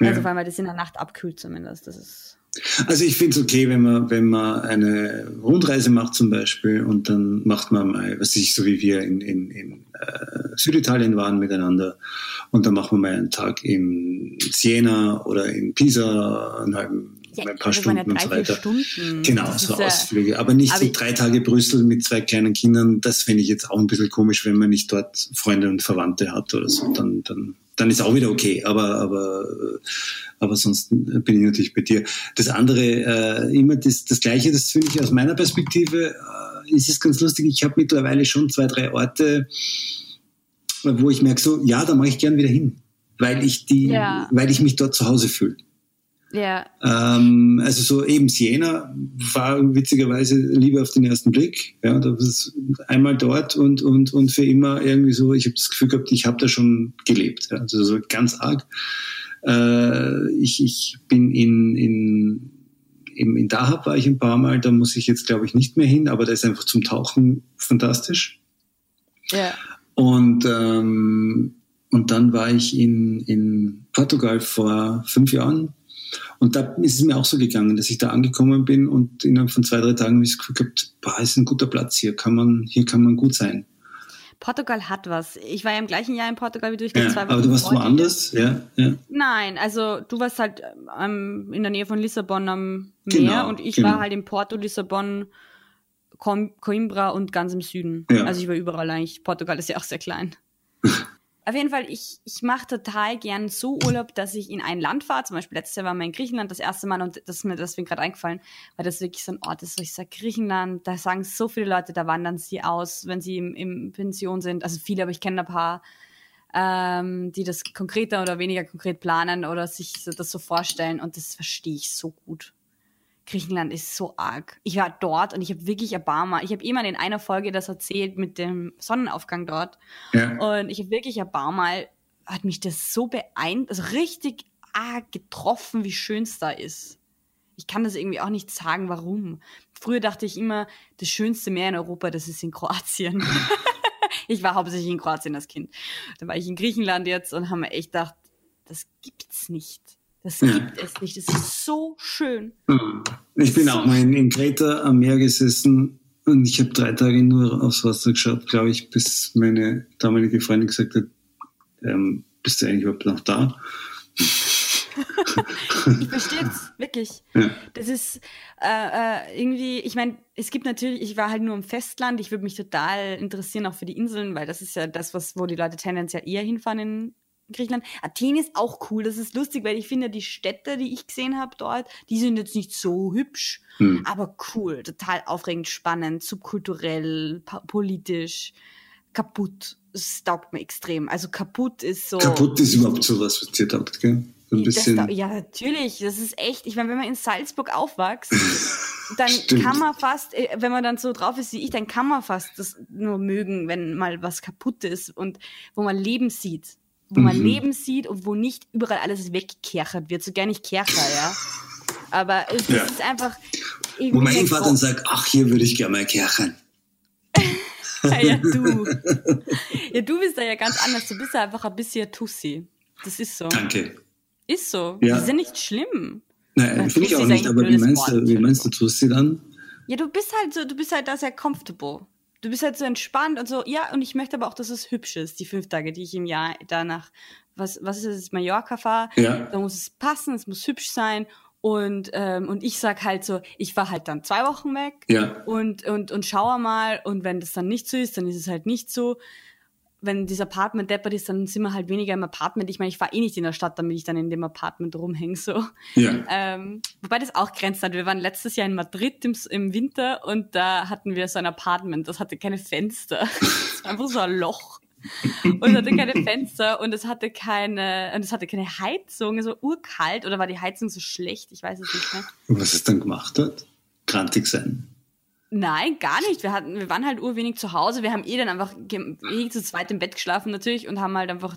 C: Ja.
B: Also weil man das in der Nacht abkühlt zumindest. Das ist
C: Also ich finde es okay, wenn man, wenn man eine Rundreise macht zum Beispiel und dann macht man mal, was ich, so wie wir in, in, in äh, Süditalien waren miteinander und dann machen wir mal einen Tag in Siena oder in Pisa, einen halben, mal ein paar
B: das waren
C: Stunden und so
B: drei,
C: weiter.
B: Stunden.
C: Genau,
B: Das
C: so
B: ja-
C: Ausflüge. Aber nicht
B: aber
C: so drei Tage Brüssel mit zwei kleinen Kindern. Das finde ich jetzt auch ein bisschen komisch, wenn man nicht dort Freunde und Verwandte hat oder so. Dann, dann, dann ist auch wieder okay. Aber, aber, aber sonst bin ich natürlich bei dir. Das andere, äh, immer das, das Gleiche, das finde ich aus meiner Perspektive, äh, ist es ganz lustig. Ich habe mittlerweile schon zwei, drei Orte, wo ich merke so, ja, da mache ich gern wieder hin. Weil ich die,
B: Ja.
C: weil ich mich dort zu Hause fühle.
B: Ja,
C: Ähm, also so eben Siena war witzigerweise Liebe auf den ersten Blick. Ja, da ist einmal dort und, und, und für immer irgendwie so, ich habe das Gefühl gehabt, ich habe da schon gelebt. Ja, also so ganz arg. Äh, ich, ich bin in, in, eben in Dahab war ich ein paar Mal, da muss ich jetzt glaube ich nicht mehr hin, aber da ist einfach zum Tauchen fantastisch.
B: ja.
C: Und, ähm, und dann war ich in, in Portugal vor fünf Jahren. Und da ist es mir auch so gegangen, dass ich da angekommen bin und innerhalb von zwei, drei Tagen habe ich das Gefühl gehabt, boah, ist ein guter Platz hier, kann man, hier kann man gut sein.
B: Portugal hat was. Ich war ja im gleichen Jahr in Portugal wie du. Ich
C: Ja,
B: zwei
C: aber
B: Wochen
C: du warst woanders, ja, ja.
B: Nein, also du warst halt ähm, in der Nähe von Lissabon am Meer
C: Genau,
B: und ich
C: genau.
B: war halt in Porto, Lissabon, Coimbra und ganz im Süden.
C: Ja.
B: Also ich war überall eigentlich. Portugal ist ja auch sehr klein. *laughs* Auf jeden Fall, ich, ich mache total gern so Urlaub, dass ich in ein Land fahre. Zum Beispiel letztes Jahr waren wir in Griechenland das erste Mal und das ist mir deswegen gerade eingefallen, weil das wirklich so ein Ort ist, wo ich sage, Griechenland, da sagen so viele Leute, da wandern sie aus, wenn sie im, im Pension sind. Also viele, aber ich kenne ein paar, ähm, die das konkreter oder weniger konkret planen oder sich das so vorstellen und das verstehe ich so gut. Griechenland ist so arg. Ich war dort und ich habe wirklich Erbarmer. Ich habe mal in einer Folge das erzählt mit dem Sonnenaufgang dort.
C: ja.
B: Und ich habe wirklich Erbarmer, hat mich das so beeindruckt, also richtig arg getroffen, wie schön es da ist. Ich kann das irgendwie auch nicht sagen, warum. Früher dachte ich immer, das schönste Meer in Europa, das ist in Kroatien. *laughs* ich war hauptsächlich in Kroatien als Kind. Dann war ich in Griechenland jetzt und haben mir echt gedacht, das gibt's nicht. Das
C: Ja.
B: gibt es nicht. Das ist so schön.
C: Ich bin auch mal in, in Kreta am Meer gesessen und ich habe drei Tage nur aufs Wasser geschaut, glaube ich, bis meine damalige Freundin gesagt hat, ähm, bist du eigentlich überhaupt noch da? *laughs*
B: Ich verstehe es, wirklich.
C: Ja.
B: Das ist äh, äh, irgendwie, ich meine, es gibt natürlich, ich war halt nur im Festland, ich würde mich total interessieren auch für die Inseln, weil das ist ja das, was, wo die Leute tendenziell eher hinfahren in Griechenland. Athen ist auch cool, das ist lustig, weil ich finde, die Städte, die ich gesehen habe dort, die sind jetzt nicht so hübsch,
C: Hm.
B: aber cool, total aufregend, spannend, subkulturell, politisch, kaputt. Es taugt mir extrem. Also kaputt ist so.
C: Kaputt ist überhaupt sowas, was dir taugt, gell? So ein bisschen.
B: ja, natürlich. Das ist echt. Ich meine, wenn man in Salzburg aufwächst, *laughs* dann
C: Stimmt.
B: kann man fast, äh, wenn man dann so drauf ist wie ich, dann kann man fast das nur mögen, wenn mal was kaputt ist und wo man Leben sieht. Wo man
C: Mhm.
B: Leben sieht und wo nicht überall alles weggekerchert wird. So gerne ich Kercher, ja. Aber es,
C: Ja.
B: ist einfach
C: Wo mein
B: Gro-
C: dann sagt, ach, hier würde ich gerne mal kerchern. *laughs*
B: ja, du. *laughs* Ja, du bist da ja ganz anders. Du bist ja einfach ein bisschen Tussi. Das ist so.
C: Danke.
B: Ist so.
C: Ja.
B: Ist ja nicht schlimm.
C: Nein, finde ich auch nicht, aber wie meinst, du, wie meinst du Tussi dann?
B: Ja, du bist halt so, du bist halt da sehr comfortable. Du bist halt so entspannt und so, ja, und ich möchte aber auch, dass es hübsch ist, die fünf Tage, die ich im Jahr danach, was, was ist es, Mallorca fahre,
C: Ja.
B: da muss es passen, es muss hübsch sein und, ähm, und ich sag halt so, ich war halt dann zwei Wochen weg
C: Ja.
B: und, und, und schaue mal und wenn das dann nicht so ist, dann ist es halt nicht so. Wenn dieses Apartment deppert ist, dann sind wir halt weniger im Apartment. Ich meine, ich war eh nicht in der Stadt, damit ich dann in dem Apartment rumhänge, so.
C: Ja.
B: Ähm, wobei das auch grenzt hat. Wir waren letztes Jahr in Madrid im, im Winter und da hatten wir so ein Apartment, das hatte keine Fenster. *laughs* Das war einfach so ein Loch. Und es hatte keine Fenster und es hatte keine, und es hatte keine Heizung, so urkalt oder war die Heizung so schlecht? Ich weiß es nicht mehr.
C: Und was es dann gemacht hat? Grantig sein.
B: Nein, gar nicht. Wir hatten, wir waren halt urwenig zu Hause. Wir haben eh dann einfach eh zu zweit im Bett geschlafen natürlich und haben halt einfach,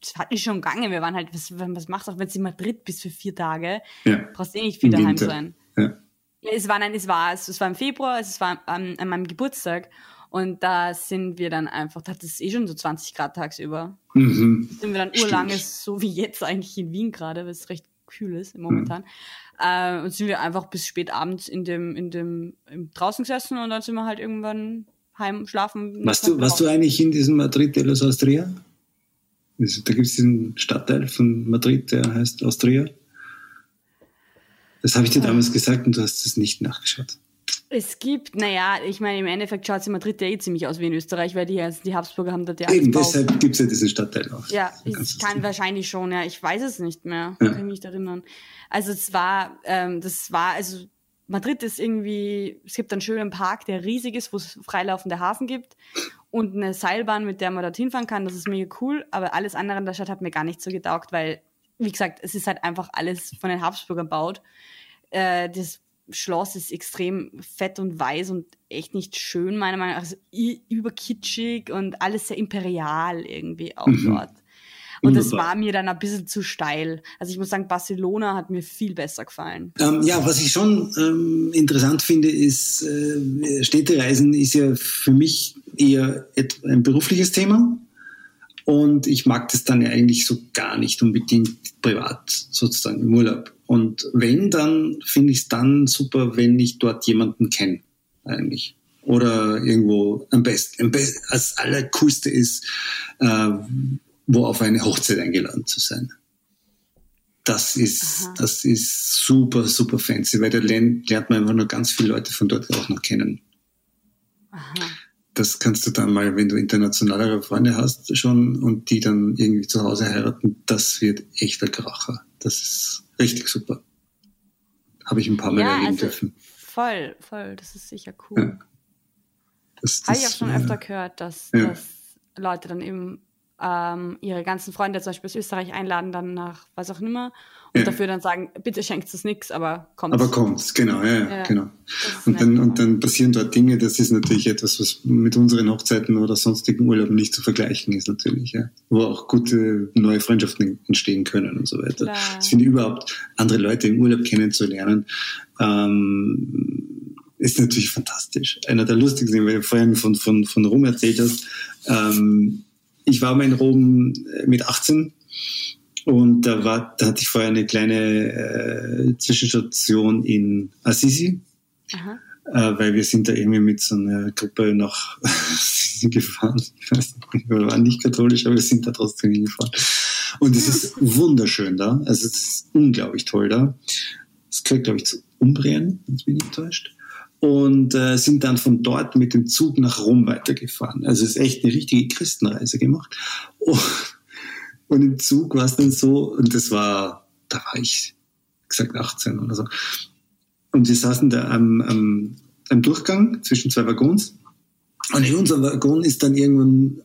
B: das hat nicht schon gegangen. Wir waren halt, was, was machst du, auch wenn du in Madrid bist für vier Tage?
C: Ja.
B: Brauchst eh nicht viel
C: Im
B: daheim
C: Winter.
B: sein.
C: Ja.
B: Es war, nein, es war, es war im Februar, es war an, an meinem Geburtstag und da sind wir dann einfach, da hat es eh schon so 20 Grad tagsüber.
C: Mhm.
B: Sind wir dann urlange, so wie jetzt eigentlich in Wien gerade, weil es recht kühl ist momentan. Äh, und sind wir einfach bis spät abends in dem, in dem, im, draußen gesessen und dann sind wir halt irgendwann heim schlafen.
C: Warst du, warst du eigentlich in diesem Madrid de los Austria? Da gibt es diesen Stadtteil von Madrid, der heißt Austria. Das habe ich dir damals gesagt und du hast es nicht nachgeschaut.
B: Es gibt, naja, ich meine, im Endeffekt schaut es in Madrid ja eh ziemlich aus wie in Österreich, weil die, die Habsburger haben dort ja alles
C: Eben, deshalb gibt es ja diesen Stadtteil auch.
B: Ja,
C: Da
B: ich kann wahrscheinlich schon, ja. Ich weiß es nicht mehr.
C: Ja.
B: Kann mich nicht erinnern. Also es war, ähm, das war, also Madrid ist irgendwie, es gibt einen schönen Park, der riesig ist, wo es freilaufende Hafen gibt und eine Seilbahn, mit der man dorthin fahren kann. Das ist mega cool, aber alles andere in der Stadt hat mir gar nicht so getaugt, weil, wie gesagt, es ist halt einfach alles von den Habsburgern gebaut. Äh, das Schloss ist extrem fett und weiß und echt nicht schön, meiner Meinung nach. Also überkitschig und alles sehr imperial irgendwie auch
C: Mhm.
B: dort. Und das war mir dann ein bisschen zu steil. Also ich muss sagen, Barcelona hat mir viel besser gefallen.
C: Ähm, ja, was ich schon ähm, interessant finde, ist, äh, Städtereisen ist ja für mich eher ein berufliches Thema. Und ich mag das dann ja eigentlich so gar nicht unbedingt privat, sozusagen im Urlaub. Und wenn, dann finde ich es dann super, wenn ich dort jemanden kenne, eigentlich. Oder irgendwo am besten, am besten als allercoolste ist, äh, wo auf eine Hochzeit eingeladen zu sein. Das ist,
B: Aha.
C: das ist super, super fancy, weil da lernt, lernt man einfach nur ganz viele Leute von dort auch noch kennen.
B: Aha.
C: Das kannst du dann mal, wenn du internationalere Freunde hast schon und die dann irgendwie zu Hause heiraten, das wird echter Kracher. Das ist richtig super. Habe ich ein paar Mal
B: Ja,
C: erleben
B: also
C: dürfen.
B: voll, voll. Das ist sicher cool.
C: Ja. Das,
B: Habe ich auch
C: das,
B: schon öfter gehört, dass, dass Leute dann eben ähm, ihre ganzen Freunde zum Beispiel aus Österreich einladen, dann nach was auch immer und
C: Ja.
B: dafür dann sagen, bitte schenkt es nichts, aber kommt.
C: Aber kommt, genau, ja, ja, genau.
B: Das
C: Und dann, und dann passieren dort Dinge, das ist natürlich etwas, was mit unseren Hochzeiten oder sonstigen Urlauben nicht zu vergleichen ist, natürlich, ja. Wo auch gute neue Freundschaften entstehen können und so weiter.
B: Klar.
C: Ich finde überhaupt, andere Leute im Urlaub kennenzulernen, ähm, ist natürlich fantastisch. Einer der lustigsten, weil du vorhin von, von, von Rom erzählt hast. Ähm, ich war mal in Rom äh, mit 18 und da war, da hatte ich vorher eine kleine äh, Zwischenstation in Assisi, äh, weil wir sind da irgendwie mit so einer Gruppe nach Assisi *laughs* gefahren. Ich weiß nicht, wir waren nicht katholisch, aber wir sind da trotzdem hingefahren. Und es ist wunderschön da. Also es ist unglaublich toll da. Es gehört, glaube ich, zu Umbrien, wenn es mich nicht täuscht. Und äh, sind dann von dort mit dem Zug nach Rom weitergefahren. Also es ist echt eine richtige Christenreise gemacht. Und, und im Zug war es dann so, und das war, da war ich, gesagt, 18 oder so. Und wir saßen da am, am, am Durchgang zwischen zwei Waggons. Und in unserem Waggon ist dann irgendwann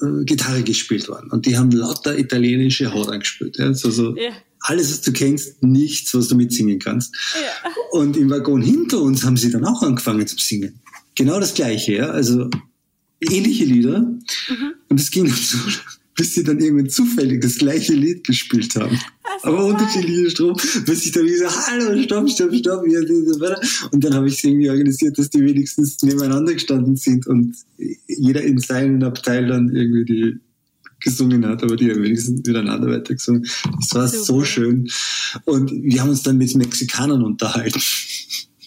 C: äh, Gitarre gespielt worden. Und die haben lauter italienische Horror gespielt. Ja? Also so
B: Ja.
C: Alles, was du kennst, nichts, was du mitsingen kannst.
B: Ja.
C: Und im Waggon hinter uns haben sie dann auch angefangen zu singen. Genau das Gleiche, ja. Also ähnliche Lieder.
B: Mhm.
C: Und es ging dann so, bis sie dann irgendwann zufällig das gleiche Lied gespielt haben. aber unterschiedlicher Strom, bis ich dann wieder so, hallo, stopp, stopp, stopp, und dann habe ich es irgendwie organisiert, dass die wenigstens nebeneinander gestanden sind und jeder in seinem Abteil dann irgendwie die gesungen hat, aber die haben wenigstens miteinander weitergesungen. Das war Super. so schön. Und wir haben uns dann mit Mexikanern unterhalten.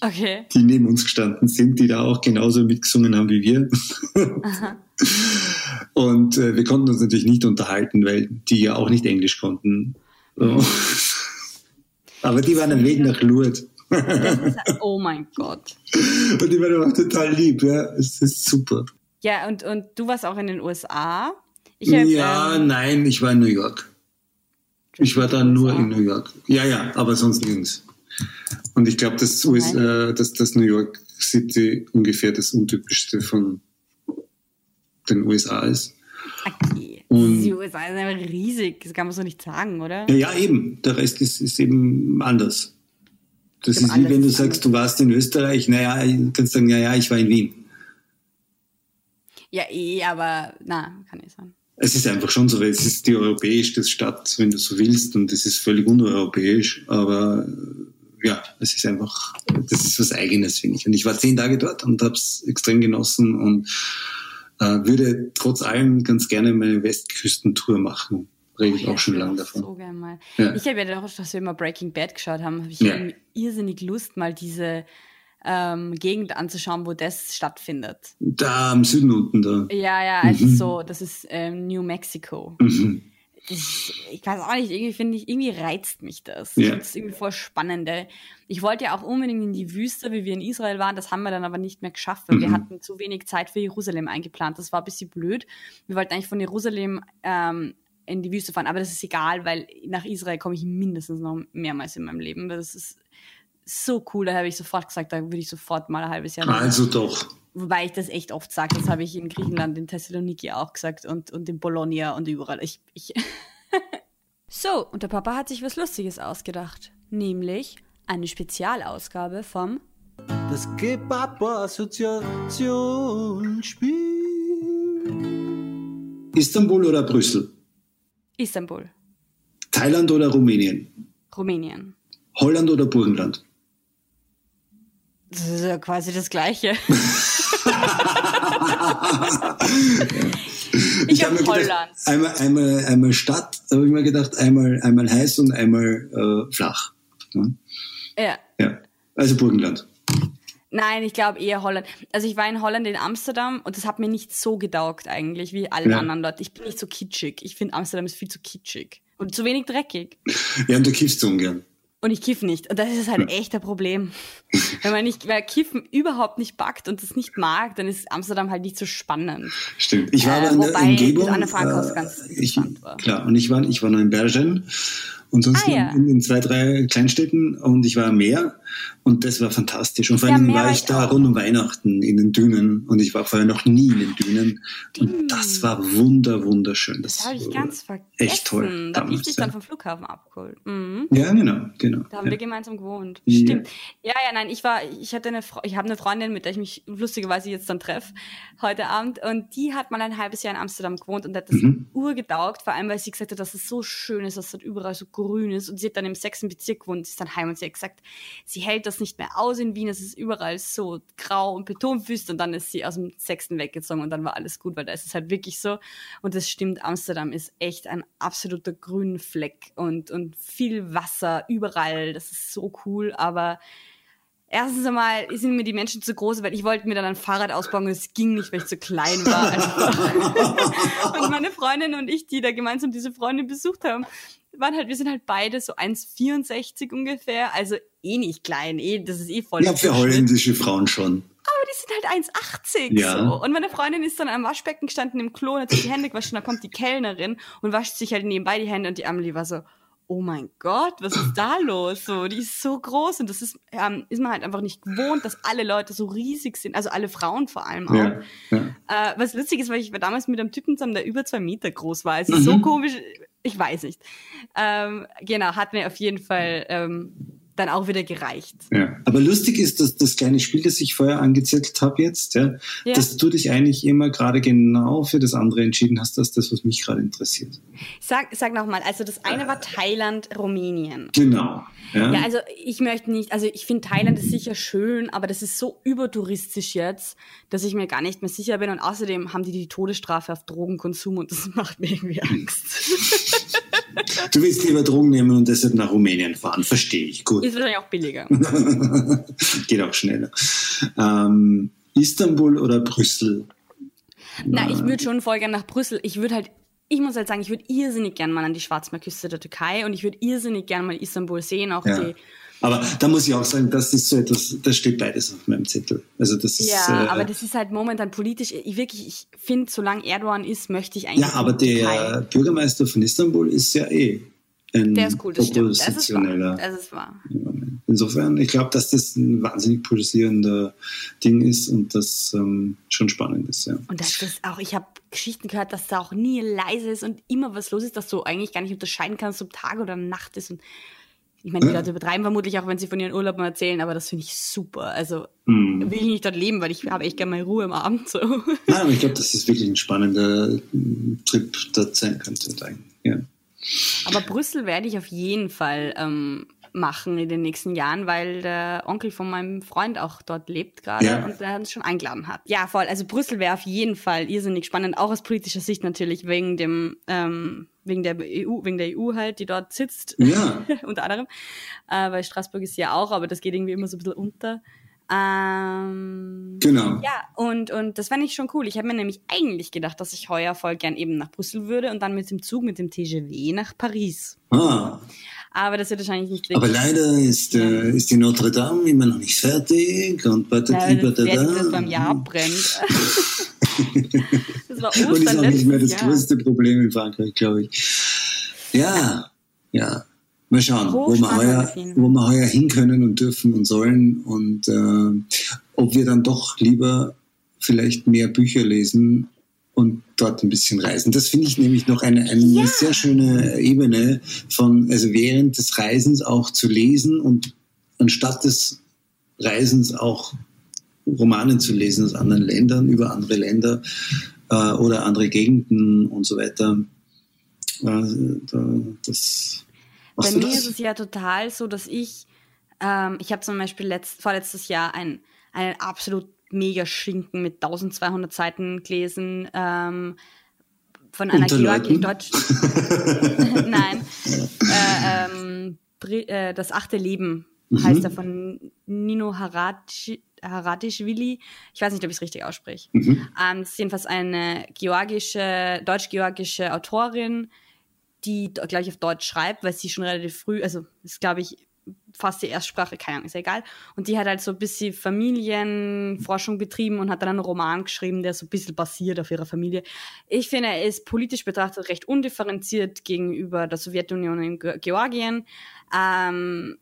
B: Okay.
C: Die neben uns gestanden sind, die da auch genauso mitgesungen haben wie wir. Aha. Und äh, wir konnten uns natürlich nicht unterhalten, weil die ja auch nicht Englisch konnten. Aber die waren am Weg nach Lourdes.
B: oh mein Gott.
C: Und die waren auch total lieb, ja. Es ist super.
B: Ja, und, und du warst auch in den USA?
C: Hab, ja, ähm, nein, ich war in New York. Ich war da nur in New York. Ja, ja, aber sonst nirgends. Und ich glaube, dass, äh, dass das New York City ungefähr das untypischste von den USA ist.
B: Okay. Und die USA ist einfach riesig, das kann man so nicht sagen, oder?
C: Ja, ja eben. Der Rest ist, ist eben anders. Das ist wie wenn du sagst, du warst in Österreich, naja, du kannst sagen, ja, ja, ich war in Wien.
B: Ja, eh, aber na, kann ich sagen.
C: Es ist einfach schon so, weil es ist die europäischste Stadt, wenn du so willst, und es ist völlig uneuropäisch, aber ja, es ist einfach, das ist was Eigenes, finde ich. Und ich war zehn Tage dort und habe es extrem genossen und äh, würde trotz allem ganz gerne meine Westküstentour machen. Rede ich oh, auch schon lange davon.
B: So gerne mal. Ja. Ich habe ja auch, dass wir immer Breaking Bad geschaut haben, habe ich ja. irrsinnig Lust, mal diese ähm, Gegend anzuschauen, wo das stattfindet.
C: Da am Süden unten da.
B: Ja, ja, also mhm. so, das ist ähm, New Mexico. Mhm. Das, ich weiß auch nicht, irgendwie finde ich, irgendwie reizt mich das. Ja. Das ist irgendwie voll spannend. Ich wollte ja auch unbedingt in die Wüste, wie wir in Israel waren, das haben wir dann aber nicht mehr geschafft, weil mhm. wir hatten zu wenig Zeit für Jerusalem eingeplant. Das war ein bisschen blöd. Wir wollten eigentlich von Jerusalem ähm, in die Wüste fahren, aber das ist egal, weil nach Israel komme ich mindestens noch mehrmals in meinem Leben. Das ist so cool, da habe ich sofort gesagt, da würde ich sofort mal ein halbes Jahr.
C: Also doch.
B: Wobei ich das echt oft sage, das habe ich in Griechenland, in Thessaloniki auch gesagt und, und in Bologna und überall. Ich, ich *laughs* so, und der Papa hat sich was Lustiges ausgedacht, nämlich eine Spezialausgabe vom Das
C: Gepapa-Assoziationsspiel. Istanbul oder Brüssel?
B: Istanbul.
C: Thailand oder Rumänien?
B: Rumänien.
C: Holland oder Burgenland?
B: Das ist ja quasi das Gleiche. *laughs*
C: ich habe mir gedacht, einmal, einmal, einmal Stadt, habe ich mir gedacht, einmal, einmal heiß und einmal äh, flach.
B: Ja.
C: ja. Also Burgenland.
B: Nein, ich glaube eher Holland. Also ich war in Holland in Amsterdam und das hat mir nicht so gedaugt eigentlich wie alle ja. anderen Leute. Ich bin nicht so kitschig. Ich finde Amsterdam ist viel zu kitschig und zu wenig dreckig.
C: Ja, und du kiffst so ungern.
B: Und ich kiff nicht. Und das ist halt echt ein Problem. *laughs* Wenn man nicht, weil Kiffen überhaupt nicht packt und das nicht mag, dann ist Amsterdam halt nicht so spannend.
C: Stimmt. Ich war äh, aber in der Umgebung. Anne Frankhaus äh, ganz ich, war. Klar, und ich war, ich war noch in Bergen und sonst ah, ja. in, in, zwei, drei Kleinstädten und ich war am Meer und das war fantastisch. Und vor allem ja, war ich da rund um Weihnachten in den Dünen und ich war vorher noch nie in den Dünen und das war wunder, wunderschön.
B: Das, das habe ich ganz vergessen.
C: Echt toll.
B: Da habe ich dich dann vom Flughafen abgeholt.
C: Mhm. Ja, genau, genau.
B: Da haben wir gemeinsam gewohnt. Stimmt. Ja, ja, nein, ich war, ich hatte eine, ich habe eine Freundin, mit der ich mich lustigerweise jetzt dann treffe heute Abend und die hat mal ein halbes Jahr in Amsterdam gewohnt und hat das mhm. urgetaugt, vor allem weil sie gesagt hat, dass es so schön ist, dass es überall so grün ist. Und sie hat dann im sechsten Bezirk gewohnt, ist dann heim und sie hat gesagt, sie hält das nicht mehr aus in Wien, es ist überall so grau und betonwüst. Und dann ist sie aus dem sechsten weggezogen und dann war alles gut, weil da ist es halt wirklich so. Und das stimmt, Amsterdam ist echt ein absoluter grünen Fleck und, und viel Wasser überall. Das ist so cool, aber erstens einmal sind mir die Menschen zu groß, weil ich wollte mir dann ein Fahrrad ausbauen und es ging nicht, weil ich zu klein war. *laughs* *laughs* und meine Freundin und ich, die da gemeinsam diese Freundin besucht haben, waren halt, wir sind halt beide so 1,64 ungefähr, also eh nicht klein, eh, das ist eh voll.
C: Ja, für holländische Frauen schon.
B: Aber die sind halt 1,80 ja. so. Und meine Freundin ist dann am Waschbecken gestanden im Klo und hat sich die Hände gewaschen, da kommt die Kellnerin und wascht sich halt nebenbei die Hände und die Amelie war so, oh mein Gott, was ist da los? So, die ist so groß und das ist, ähm, ist man halt einfach nicht gewohnt, dass alle Leute so riesig sind, also alle Frauen vor allem auch. Ja, ja. Äh, was lustig ist, weil ich war damals mit einem Typen zusammen, der über zwei Meter groß war. Es ist mhm. so komisch, ich weiß nicht. Ähm, genau, hat mir auf jeden Fall ähm, dann auch wieder gereicht.
C: Ja. Aber lustig ist, dass das kleine Spiel, das ich vorher angezettelt habe jetzt, ja, ja. dass du dich eigentlich immer gerade genau für das andere entschieden hast, als das, was mich gerade interessiert.
B: Sag, sag nochmal, also das eine war Thailand, Rumänien.
C: Genau.
B: Ja, ja also ich möchte nicht, also ich finde Thailand ist sicher schön, aber das ist so übertouristisch jetzt, dass ich mir gar nicht mehr sicher bin und außerdem haben die die Todesstrafe auf Drogenkonsum und das *laughs* macht mir irgendwie Angst.
C: Du willst lieber Drogen nehmen und deshalb nach Rumänien fahren, verstehe ich. Gut.
B: Ist wahrscheinlich auch billiger. *laughs*
C: Geht auch schneller. Ähm, Istanbul oder Brüssel?
B: Na, ich würde schon voll gerne nach Brüssel. Ich würde halt, ich muss halt sagen, ich würde irrsinnig gerne mal an die Schwarzmeerküste der Türkei und ich würde irrsinnig gerne mal Istanbul sehen, auch ja. die
C: aber da muss ich auch sagen, das ist so etwas, das steht beides auf meinem Zettel. Also das ist,
B: ja, äh, aber das ist halt momentan politisch, ich wirklich, ich finde, solange Erdogan ist, möchte ich eigentlich.
C: Ja, aber der Türkei. Bürgermeister von Istanbul ist ja eh
B: ein der ist cool, das stimmt. Das ist wahr. Das ist wahr.
C: Insofern, ich glaube, dass das ein wahnsinnig polarisierender Ding ist und das ähm, schon spannend ist, ja.
B: Und das ist auch, ich habe Geschichten gehört, dass da auch nie leise ist und immer was los ist, dass du eigentlich gar nicht unterscheiden kannst, ob Tag oder Nacht ist und ich meine, die Leute übertreiben vermutlich auch, wenn sie von ihren Urlauben erzählen, aber das finde ich super. Also mm. will ich nicht dort leben, weil ich habe echt gerne mal Ruhe am Abend. So.
C: Nein, aber ich glaube, dass es wirklich ein spannender Trip dort sein könnte. Ja.
B: Aber Brüssel werde ich auf jeden Fall ähm, machen in den nächsten Jahren, weil der Onkel von meinem Freund auch dort lebt gerade ja. und der uns schon eingeladen hat. Ja, voll. Also Brüssel wäre auf jeden Fall irrsinnig spannend, auch aus politischer Sicht natürlich, wegen dem, ähm, wegen der EU, wegen der EU halt, die dort sitzt.
C: Ja. *laughs*
B: unter anderem. Äh, weil Straßburg ist ja auch, aber das geht irgendwie immer so ein bisschen unter. Ähm,
C: genau.
B: Ja, und, und das fände ich schon cool. Ich habe mir nämlich eigentlich gedacht, dass ich heuer voll gern eben nach Brüssel würde und dann mit dem Zug, mit dem TGW nach Paris.
C: Ah.
B: Aber das wird wahrscheinlich nicht
C: Aber leider ist, äh, ist die Notre Dame immer noch nicht fertig und
B: patati ja, patata. Das beim Jahr brennt. *laughs*
C: das war Ostern Und ist auch nicht mehr das Jahr. größte Problem in Frankreich, glaube ich. Ja, ja. Mal schauen, wo wir, heuer, wo wir heuer hin können und dürfen und sollen und äh, ob wir dann doch lieber vielleicht mehr Bücher lesen und dort ein bisschen reisen. Das finde ich nämlich noch eine, eine ja. sehr schöne Ebene von, also während des Reisens auch zu lesen und anstatt des Reisens auch Romane zu lesen aus anderen Ländern, über andere Länder äh, oder andere Gegenden und so weiter. Äh, das,
B: Bei mir das? ist es ja total so, dass ich, ähm, ich habe zum Beispiel letzt, vorletztes Jahr ein, einen absolut mega Schinken mit 1200 Seiten gelesen. Ähm, von einer Georgien Deutsch. *laughs* Nein. Äh, ähm, äh, das achte Leben mhm. heißt er von Nino Harati, Haratischvili. Ich weiß nicht, ob ich es richtig ausspreche. Mhm. Ähm, das ist jedenfalls eine georgische, deutsch-georgische Autorin, die, glaube ich, auf Deutsch schreibt, weil sie schon relativ früh, also ist, glaube ich, fast die Erstsprache, keine Ahnung, ist ja egal. Und die hat halt so ein bisschen Familienforschung betrieben und hat dann einen Roman geschrieben, der so ein bisschen basiert auf ihrer Familie. Ich finde, er ist politisch betrachtet recht undifferenziert gegenüber der Sowjetunion in Georgien. Ähm,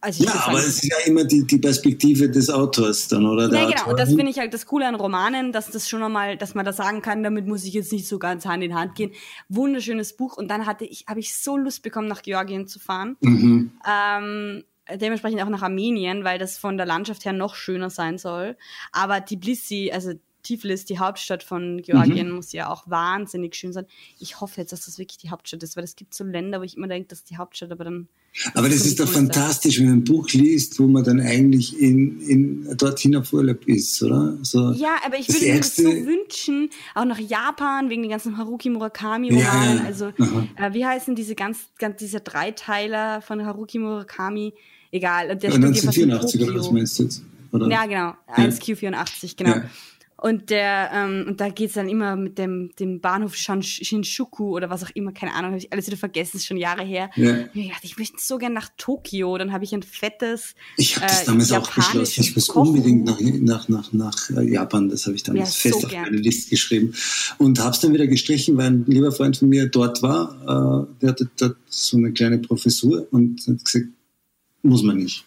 C: also ja, aber es ist ja immer die, die Perspektive des Autors dann, oder?
B: Ja, genau. Und das finde ich halt das Coole an Romanen, dass das schon einmal, dass man da sagen kann, damit muss ich jetzt nicht so ganz Hand in Hand gehen. Wunderschönes Buch. Und dann hatte ich, habe ich so Lust bekommen, nach Georgien zu fahren. Mhm. Ähm, dementsprechend auch nach Armenien, weil das von der Landschaft her noch schöner sein soll. Aber Tbilisi, also Tiflis, die Hauptstadt von Georgien, mhm. muss ja auch wahnsinnig schön sein. Ich hoffe jetzt, dass das wirklich die Hauptstadt ist, weil es gibt so Länder, wo ich immer denke, das ist die Hauptstadt, aber dann
C: aber das ist doch fantastisch, wenn man ein Buch liest, wo man dann eigentlich in, in, dorthin auf Urlaub ist, oder?
B: So ja, aber ich würde mir das so wünschen, auch nach Japan, wegen den ganzen Haruki Murakami-Romanen. Ja, ja. Also, äh, wie heißen diese ganz, ganz, diese Dreiteiler von Haruki Murakami? Egal.
C: Der ja, 1984, oder was meinst du jetzt? Oder?
B: Ja, genau. 1Q84, genau. Und der, ähm, und da geht's dann immer mit dem, dem Bahnhof Shinjuku oder was auch immer, keine Ahnung, habe ich alles wieder vergessen, ist schon Jahre her. Ja. Ich dachte, ich möchte so gern nach Tokio, dann habe ich ein fettes.
C: Ich habe das äh, damals auch beschlossen, ich muss Kochen. unbedingt nach, nach, nach, nach äh, Japan, das habe ich damals ja, fest so auf meine Liste geschrieben. Und habe es dann wieder gestrichen, weil ein lieber Freund von mir dort war, äh, der hatte dort so eine kleine Professur und hat gesagt, muss man nicht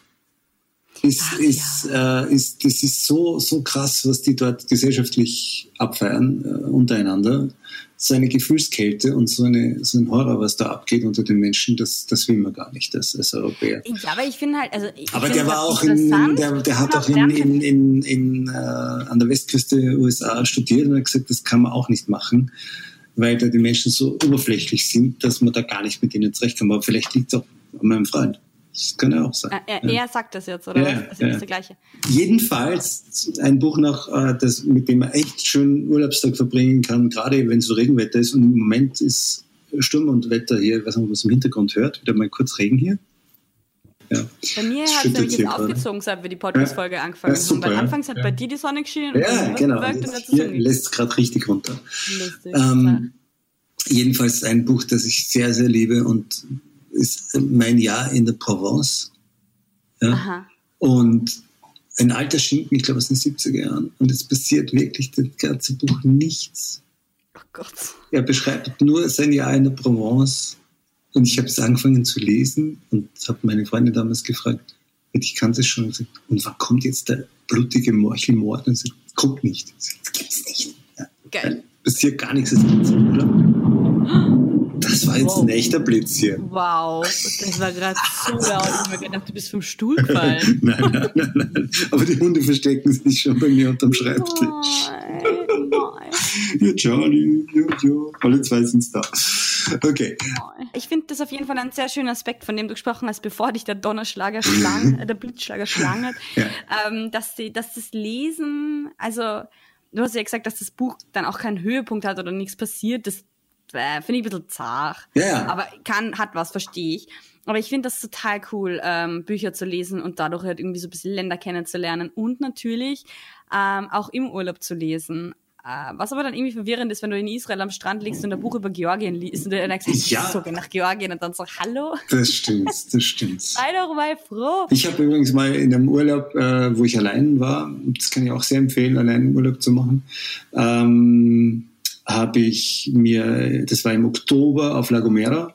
C: ist, Ach, ist, ja. äh, ist, das ist so, so krass, was die dort gesellschaftlich abfeiern äh, untereinander. so eine Gefühlskälte und so, eine, so ein Horror, was da abgeht unter den Menschen, das, das will man gar nicht als, als Europäer.
B: Ja, aber ich finde halt, also
C: aber der war auch in, der, der hat auch in, in, in, in äh, an der Westküste der USA studiert und hat gesagt, das kann man auch nicht machen, weil da die Menschen so oberflächlich sind, dass man da gar nicht mit ihnen zurechtkommt. Aber vielleicht liegt es auch an meinem Freund. Das kann ja auch sein.
B: Er, er sagt das jetzt, oder? Ja? Das ist das Gleiche.
C: Jedenfalls ein Buch noch, äh, das, mit dem man echt schön Urlaubstag verbringen kann, gerade wenn es so Regenwetter ist. Und im Moment ist Sturm und Wetter hier, ich weiß nicht, was im Hintergrund hört, wieder mal kurz Regen hier.
B: Ja. Bei mir hat es nämlich jetzt aufgezogen, seit wir die Podcast-Folge ja. angefangen ja, super, haben. Weil anfangs hat bei dir die Sonne geschienen
C: ja, und genau. Jetzt, hier lässt es gerade richtig runter. Lustig, ähm, jedenfalls ein Buch, das ich sehr, sehr liebe und ist mein Jahr in der Provence. Ja? Und ein alter Schinken, ich glaube aus den 70er Jahren. Und es passiert wirklich das ganze Buch nichts.
B: Oh Gott.
C: Er beschreibt nur sein Jahr in der Provence. Und ich habe es angefangen zu lesen und habe meine Freundin damals gefragt, ich kannte es schon. Und wann kommt jetzt der blutige Morchelmord? Und sie kommt nicht. Das gibt's nicht. Ja. Geil. Passiert gar nichts. Das gibt's, oder? Das war jetzt wow. ein echter Blitz hier.
B: Wow, das war gerade so laut. Ich habe gedacht, du bist vom Stuhl *laughs* gefallen.
C: nein, nein, nein, nein. Aber die Hunde verstecken sich schon bei mir unterm Schreibtisch. Nein, nein. Ja, Charlie, ja, ja. Alle zwei sind da. Okay.
B: Ich finde das auf jeden Fall ein sehr schöner Aspekt, von dem du gesprochen hast, bevor dich der Donnerschlager schlang, *laughs* der Blitzschlager schlang hat, ja. ähm, dass, die, dass das Lesen, also du hast ja gesagt, dass das Buch dann auch keinen Höhepunkt hat oder nichts passiert. Das äh, finde ich ein bisschen zart.
C: Ja.
B: Aber kann, hat was, verstehe ich. Aber ich finde das total cool, ähm, Bücher zu lesen und dadurch halt irgendwie so ein bisschen Länder kennenzulernen und natürlich ähm, auch im Urlaub zu lesen. Äh, was aber dann irgendwie verwirrend ist, wenn du in Israel am Strand liegst und ein Buch über Georgien liest und du dann sagst, *laughs* ja. so geh nach Georgien und dann so, hallo?
C: Das stimmt, das stimmt. *laughs*
B: Sei doch mal froh.
C: Ich habe übrigens mal in einem Urlaub, äh, wo ich allein war, das kann ich auch sehr empfehlen, allein Urlaub zu machen, ähm, habe ich mir, das war im Oktober auf La Gomera,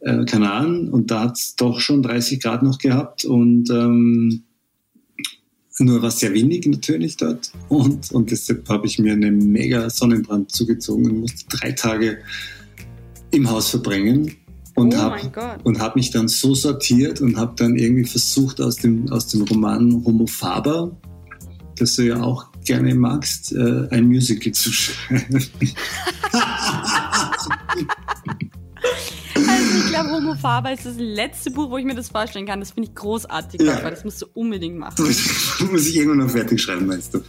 C: äh, Kanaren, und da hat es doch schon 30 Grad noch gehabt und ähm, nur war sehr windig natürlich dort. Und, und deshalb habe ich mir einen mega Sonnenbrand zugezogen und musste drei Tage im Haus verbringen. Und oh habe hab mich dann so sortiert und habe dann irgendwie versucht, aus dem, aus dem Roman Homo Faber, das du ja auch gerne magst, äh, ein Musical zu schreiben.
B: Also ich glaube, Homo Faber ist das letzte Buch, wo ich mir das vorstellen kann. Das finde ich großartig, ja. weil das musst du unbedingt machen.
C: Das *laughs* muss ich irgendwann noch fertig schreiben, meinst du?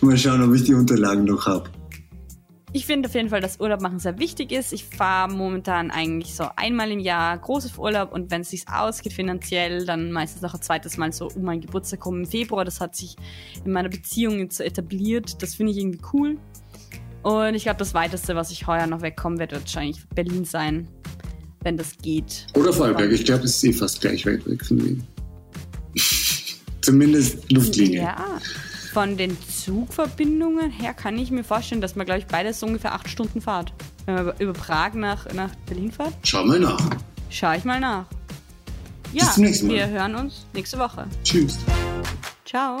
C: Mal schauen, ob ich die Unterlagen noch habe.
B: Ich finde auf jeden Fall, dass Urlaub machen sehr wichtig ist. Ich fahre momentan eigentlich so einmal im Jahr groß auf Urlaub und wenn es sich ausgeht finanziell, dann meistens noch ein zweites Mal so um meinen Geburtstag kommen im Februar. Das hat sich in meiner Beziehung jetzt so etabliert. Das finde ich irgendwie cool. Und ich glaube, das weiteste, was ich heuer noch wegkommen wird, wird wahrscheinlich Berlin sein, wenn das geht.
C: Oder Vorarlberg. Ich glaube, es ist eh fast gleich weit weg von Wien. *laughs* Zumindest Luftlinie.
B: Ja von den Zugverbindungen her kann ich mir vorstellen, dass man, glaube ich, beides so ungefähr acht Stunden fahrt. Wenn man über Prag nach, nach Berlin fährt.
C: Schau mal nach.
B: Schau ich mal nach. Ja,
C: Bis zum nächsten Mal.
B: wir hören uns nächste Woche.
C: Tschüss.
B: Ciao.